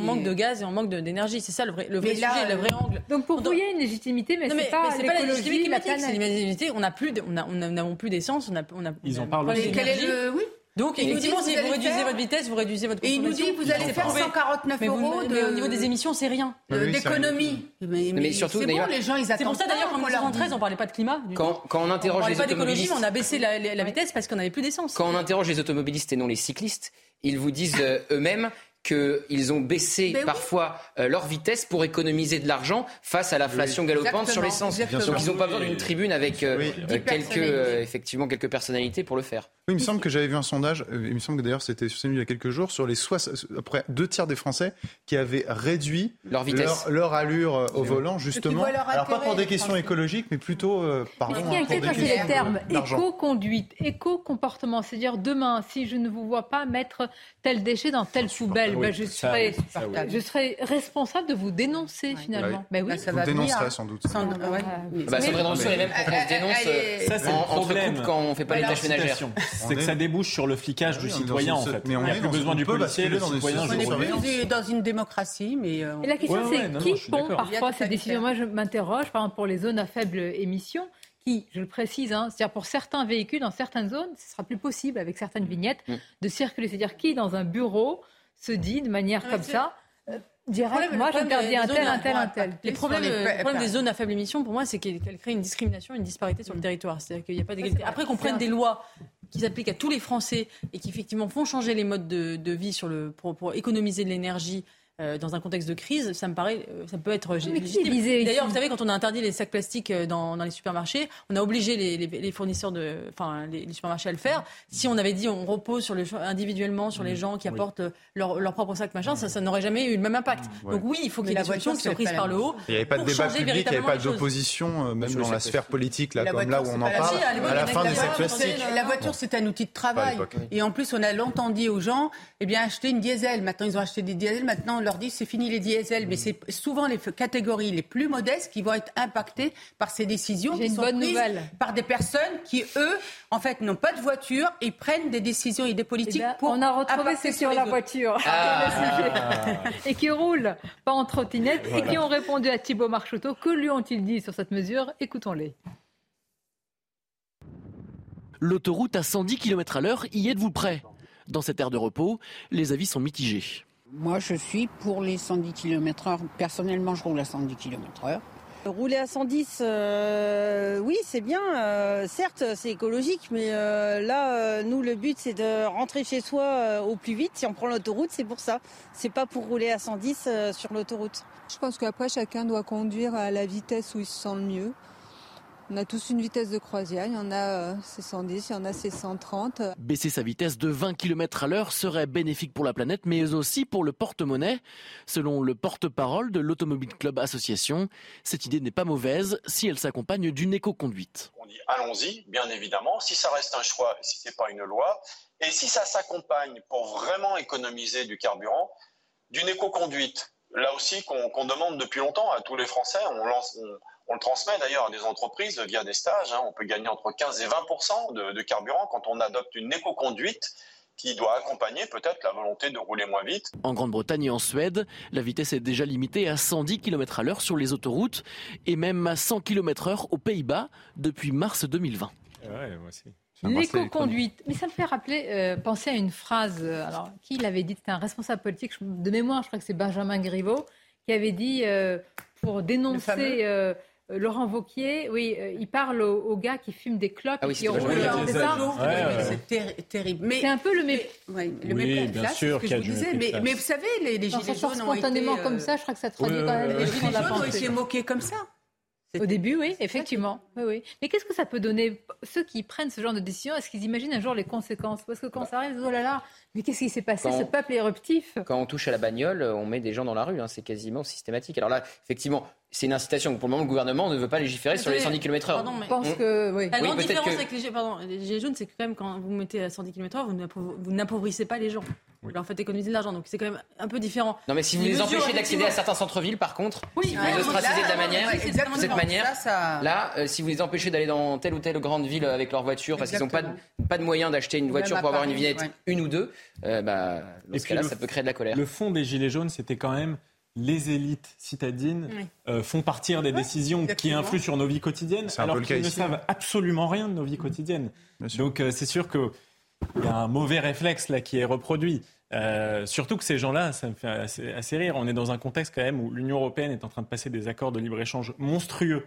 manque de gaz et on manque d'énergie. C'est ça le vrai sujet, le vrai angle. Donc pour vous, il y a une légitimité, mais, c'est pas, pas la légitimité climatique, c'est légitimité. On n'a plus, on n'avons plus d'essence, on a, on a. Ils en parlent aussi. Quel est le, oui. Donc, effectivement, si vous réduisez votre vitesse, vous réduisez votre consommation. Et il nous dit que vous allez faire 149 euros. Mais au niveau des émissions, c'est rien. D'économie. Mais, surtout, d'ailleurs. les gens, ils C'est pour ça, d'ailleurs, qu'en 1913, on parlait pas de climat. Quand, quand on interroge les automobilistes. on a baissé la, vitesse parce qu'on n'avait plus d'essence. Quand on interroge les automobilistes et non les cyclistes, ils vous disent euh, eux-mêmes qu'ils ont baissé parfois euh, leur vitesse pour économiser de l'argent face à l'inflation galopante sur l'essence. Donc ils n'ont pas besoin d'une tribune avec euh, euh, quelques, effectivement, quelques personnalités pour le faire. Oui, il me semble que j'avais vu un sondage, il me semble que d'ailleurs c'était il y a quelques jours, sur les après deux tiers des Français qui avaient réduit leur, vitesse. leur, allure au volant, justement. Alors pas pour des questions écologiques, mais plutôt, pardon, Ce qui inquiète, c'est les termes éco-conduite, éco-comportement. C'est-à-dire demain, si je ne vous vois pas mettre tel déchet dans telle poubelle, bah, je, serai, je serai responsable de vous dénoncer finalement. Mais oui, ça va dénoncerait sans doute. Sans, ouais. ouais. Bah, est même pour qu'on se dénonce euh, ça, en, entre quand on fait pas les tâches ménagères. C'est que ça débouche sur le flicage du citoyen en fait. Mais on n'a plus besoin du policier, le citoyen. On est dans une démocratie, mais. Euh, Et la question c'est qui prend parfois ces décisions Moi je m'interroge, par exemple pour les zones à faible émission qui, je le précise, hein, c'est-à-dire pour certains véhicules dans certaines zones, ce sera plus possible avec certaines vignettes mm. de circuler. C'est-à-dire qui, dans un bureau, se dit de manière comme ça, euh, direct, moi j'interdis un tel, un tel, un tel. Les problèmes, le problème des zones à faible émission, pour moi, c'est qu'elles créent une discrimination, une disparité sur le territoire. C'est-à-dire qu'il n'y a pas d'égalité. Après qu'on prenne des lois qui s'appliquent à tous les Français et qui effectivement font changer les modes de, vie sur le, pour économiser de l'énergie, euh, dans un contexte de crise, ça me paraît, euh, ça peut être légitime. D'ailleurs, vous savez, quand on a interdit les sacs plastiques euh, dans, dans les supermarchés, on a obligé les, les, les fournisseurs de, enfin, les, les, supermarchés à le faire. Si on avait dit on repose sur le, individuellement sur les gens qui apportent leur, leur propre sac machin, ça, ça n'aurait jamais eu le même impact. Donc oui, il faut qu'il y ait des solutions qui soient prises par le haut. Il n'y avait pas de débat public, il n'y avait pas d'opposition, même dans la sphère politique, là, comme là où on en parle, à la fin des sacs plastiques. La voiture, c'est un outil de travail. Et en plus, on a longtemps dit aux gens, eh bien, achetez une diesel. Maintenant, ils ont acheté des diesels. Maintenant, leur dit c'est fini les diesels, mais c'est souvent les catégories les plus modestes qui vont être impactées par ces décisions qui sont prises par des personnes qui, eux, en fait, n'ont pas de voiture et prennent des décisions et des politiques eh ben, pour. On a retrouvé ceux qui ont la voiture ah. et qui roulent pas en trottinette et qui ont répondu à Thibault Marcheteau. Que lui ont-ils dit sur cette mesure? Écoutons-les. L'autoroute à 110 km à l'heure, y êtes-vous prêt? Dans cette aire de repos, les avis sont mitigés. Moi, je suis pour les 110 km/h. Personnellement, je roule à 110 km/h. Rouler à 110, euh, oui, c'est bien. Euh, certes, c'est écologique, mais euh, là, nous, le but, c'est de rentrer chez soi au plus vite. Si on prend l'autoroute, c'est pour ça. C'est pas pour rouler à 110 sur l'autoroute. Je pense qu'après, chacun doit conduire à la vitesse où il se sent le mieux. On a tous une vitesse de croisière, il y en a c'est 110, il y en a c'est 130. Baisser sa vitesse de 20 km à l'heure serait bénéfique pour la planète, mais aussi pour le porte-monnaie. Selon le porte-parole de l'Automobile Club Association, cette idée n'est pas mauvaise si elle s'accompagne d'une éco-conduite. On dit allons-y, bien évidemment, si ça reste un choix, si ce n'est pas une loi, et si ça s'accompagne pour vraiment économiser du carburant, d'une éco-conduite. Là aussi, qu'on demande depuis longtemps à tous les Français, on lance... On le transmet d'ailleurs à des entreprises via des stages. Hein. On peut gagner entre 15 et 20% de, carburant quand on adopte une éco-conduite qui doit accompagner peut-être la volonté de rouler moins vite. En Grande-Bretagne et en Suède, la vitesse est déjà limitée à 110 km à l'heure sur les autoroutes et même à 100 km h aux Pays-Bas depuis mars 2020. L'éco-conduite. Mais ça me fait rappeler, euh, penser à une phrase, euh, alors qui l'avait dit C'était un responsable politique, de mémoire, je crois que c'est Benjamin Griveaux, qui avait dit, euh, pour dénoncer euh, Laurent Vauquier, oui, euh, il parle aux, gars qui fument des clopes ah et qui roulent C'est terrible. c'est un peu le, mépris. le oui, bien sûr qu'il y a du disais, mais, mais, vous savez, les, les gilets jaunes spontanément comme ça, je crois que ça traduit quand même. Les gilets jaunes ont été moqués comme ça. Au début, oui, effectivement. Oui, oui. Mais qu'est-ce que ça peut donner? Ceux qui prennent ce genre de décision, est-ce qu'ils imaginent un jour les conséquences? Parce que quand ça arrive, oh là là, mais qu'est-ce qui s'est passé? Ce peuple éruptif Quand on touche à la bagnole, on met des gens dans la rue. Hein, c'est quasiment systématique. Alors là, effectivement, c'est une incitation. Pour le moment, le gouvernement ne veut pas légiférer sur les 110 km/h. Pardon, mais... Je pense que oui. La grande différence avec les, pardon, les gilets jaunes, c'est que quand même quand vous mettez à 110 km/h, vous n'appauvrissez pas les gens. Vous leur faites économiser de l'argent. Donc c'est quand même un peu différent. Non, mais si vous les, empêchez d'accéder à certains centres-villes, par contre, oui, si vous les ostracisez de la manière, de cette manière, là, euh, si vous les empêchez d'aller dans telle ou telle grande ville avec leur voiture parce qu'ils n'ont pas de, pas de moyens d'acheter une voiture pour avoir une vignette, une ou deux, euh, bah, dans ce cas-là, ça peut créer de la colère. Le fond des gilets jaunes, c'était quand même les élites citadines euh, font partir des décisions qui influent sur nos vies quotidiennes, alors qu'ils ne savent absolument rien de nos vies quotidiennes. Donc euh, c'est sûr qu'il y a un mauvais réflexe là qui est reproduit. Euh, surtout que ces gens-là, ça me fait assez, assez, rire. On est dans un contexte quand même où l'Union européenne est en train de passer des accords de libre-échange monstrueux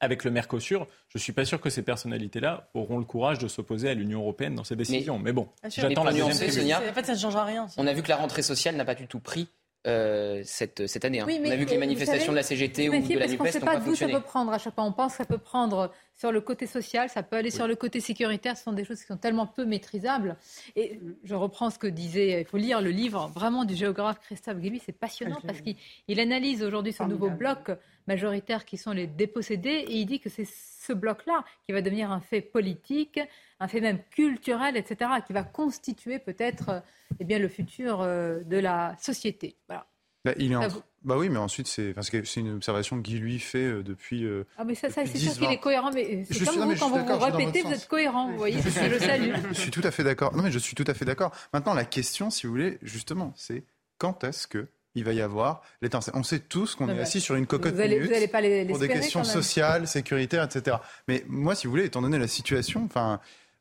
avec le Mercosur. Je ne suis pas sûr que ces personnalités-là auront le courage de s'opposer à l'Union européenne dans ces décisions. Mais, bon, j'attends la deuxième En fait, ça ne changera rien. On a vu que la rentrée sociale n'a pas du tout pris euh, cette, cette année. Hein. on a vu que les manifestations de la CGT ou de la NUPES n'ont pas, pas pas d'où ça peut prendre à chaque fois. On pense que ça peut prendre sur le côté social, ça peut aller sur le côté sécuritaire. Ce sont des choses qui sont tellement peu maîtrisables. Et je reprends ce que disait, il faut lire le livre vraiment du géographe Christophe Guilluy. C'est passionnant parce qu'il analyse aujourd'hui ce nouveau bloc majoritaire qui sont les dépossédés et il dit que c'est ce bloc-là qui va devenir un fait politique, un fait même culturel, etc., qui va constituer peut-être eh bien, le futur euh, de la société. Voilà. Bah, il est en... Bah oui, mais ensuite, c'est que c'est une observation qu'il lui fait euh, depuis. Euh, ah, mais ça, ça c'est sûr qu'il est cohérent, mais c'est comme vous, quand vous vous répétez, vous êtes cohérent, vous voyez, c'est le salut. Je suis tout à fait d'accord. Non, mais je suis tout à fait d'accord. Maintenant, la question, si vous voulez, justement, c'est quand est-ce que il va y avoir l'étincelle. On sait tous qu'on est assis sur une cocotte vous minute pas les, pour des questions sociales, sécuritaires, etc. Mais moi, si vous voulez, étant donné la situation, enfin.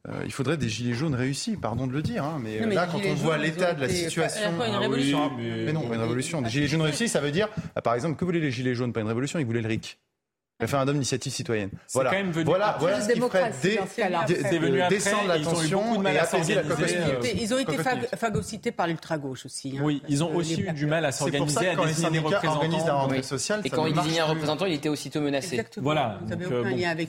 Euh, il faudrait des gilets jaunes réussis, pardon de le dire, hein, mais, là, quand on voit l'état de la situation, une ah révolution. mais... non, pas une révolution. Des gilets jaunes réussis, ça veut dire, par exemple, que voulaient les gilets jaunes Pas une révolution, ils voulaient le RIC référendum d'initiative citoyenne. Voilà, quand même venu voilà, voilà ce qui ferait descendre la tension et apaiser la. Ils ont été phagocytés par l'ultra-gauche aussi. Hein. Oui, ils ont aussi eu du mal à s'organiser, à désigner des représentants. Rentrée sociale, et quand ils désignaient un représentant, il était aussitôt menacé. Voilà.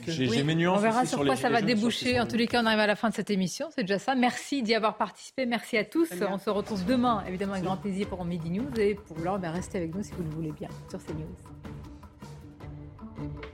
J'ai mes nuances. On verra sur quoi ça va déboucher. En tous les cas, on arrive à la fin de cette émission. C'est déjà ça. Merci d'y avoir participé. Merci à tous. On se retrouve demain, évidemment, avec grand plaisir pour Midi News. Et pour l'heure, ben, restez avec nous si vous le voulez bien sur CNews. Thank you.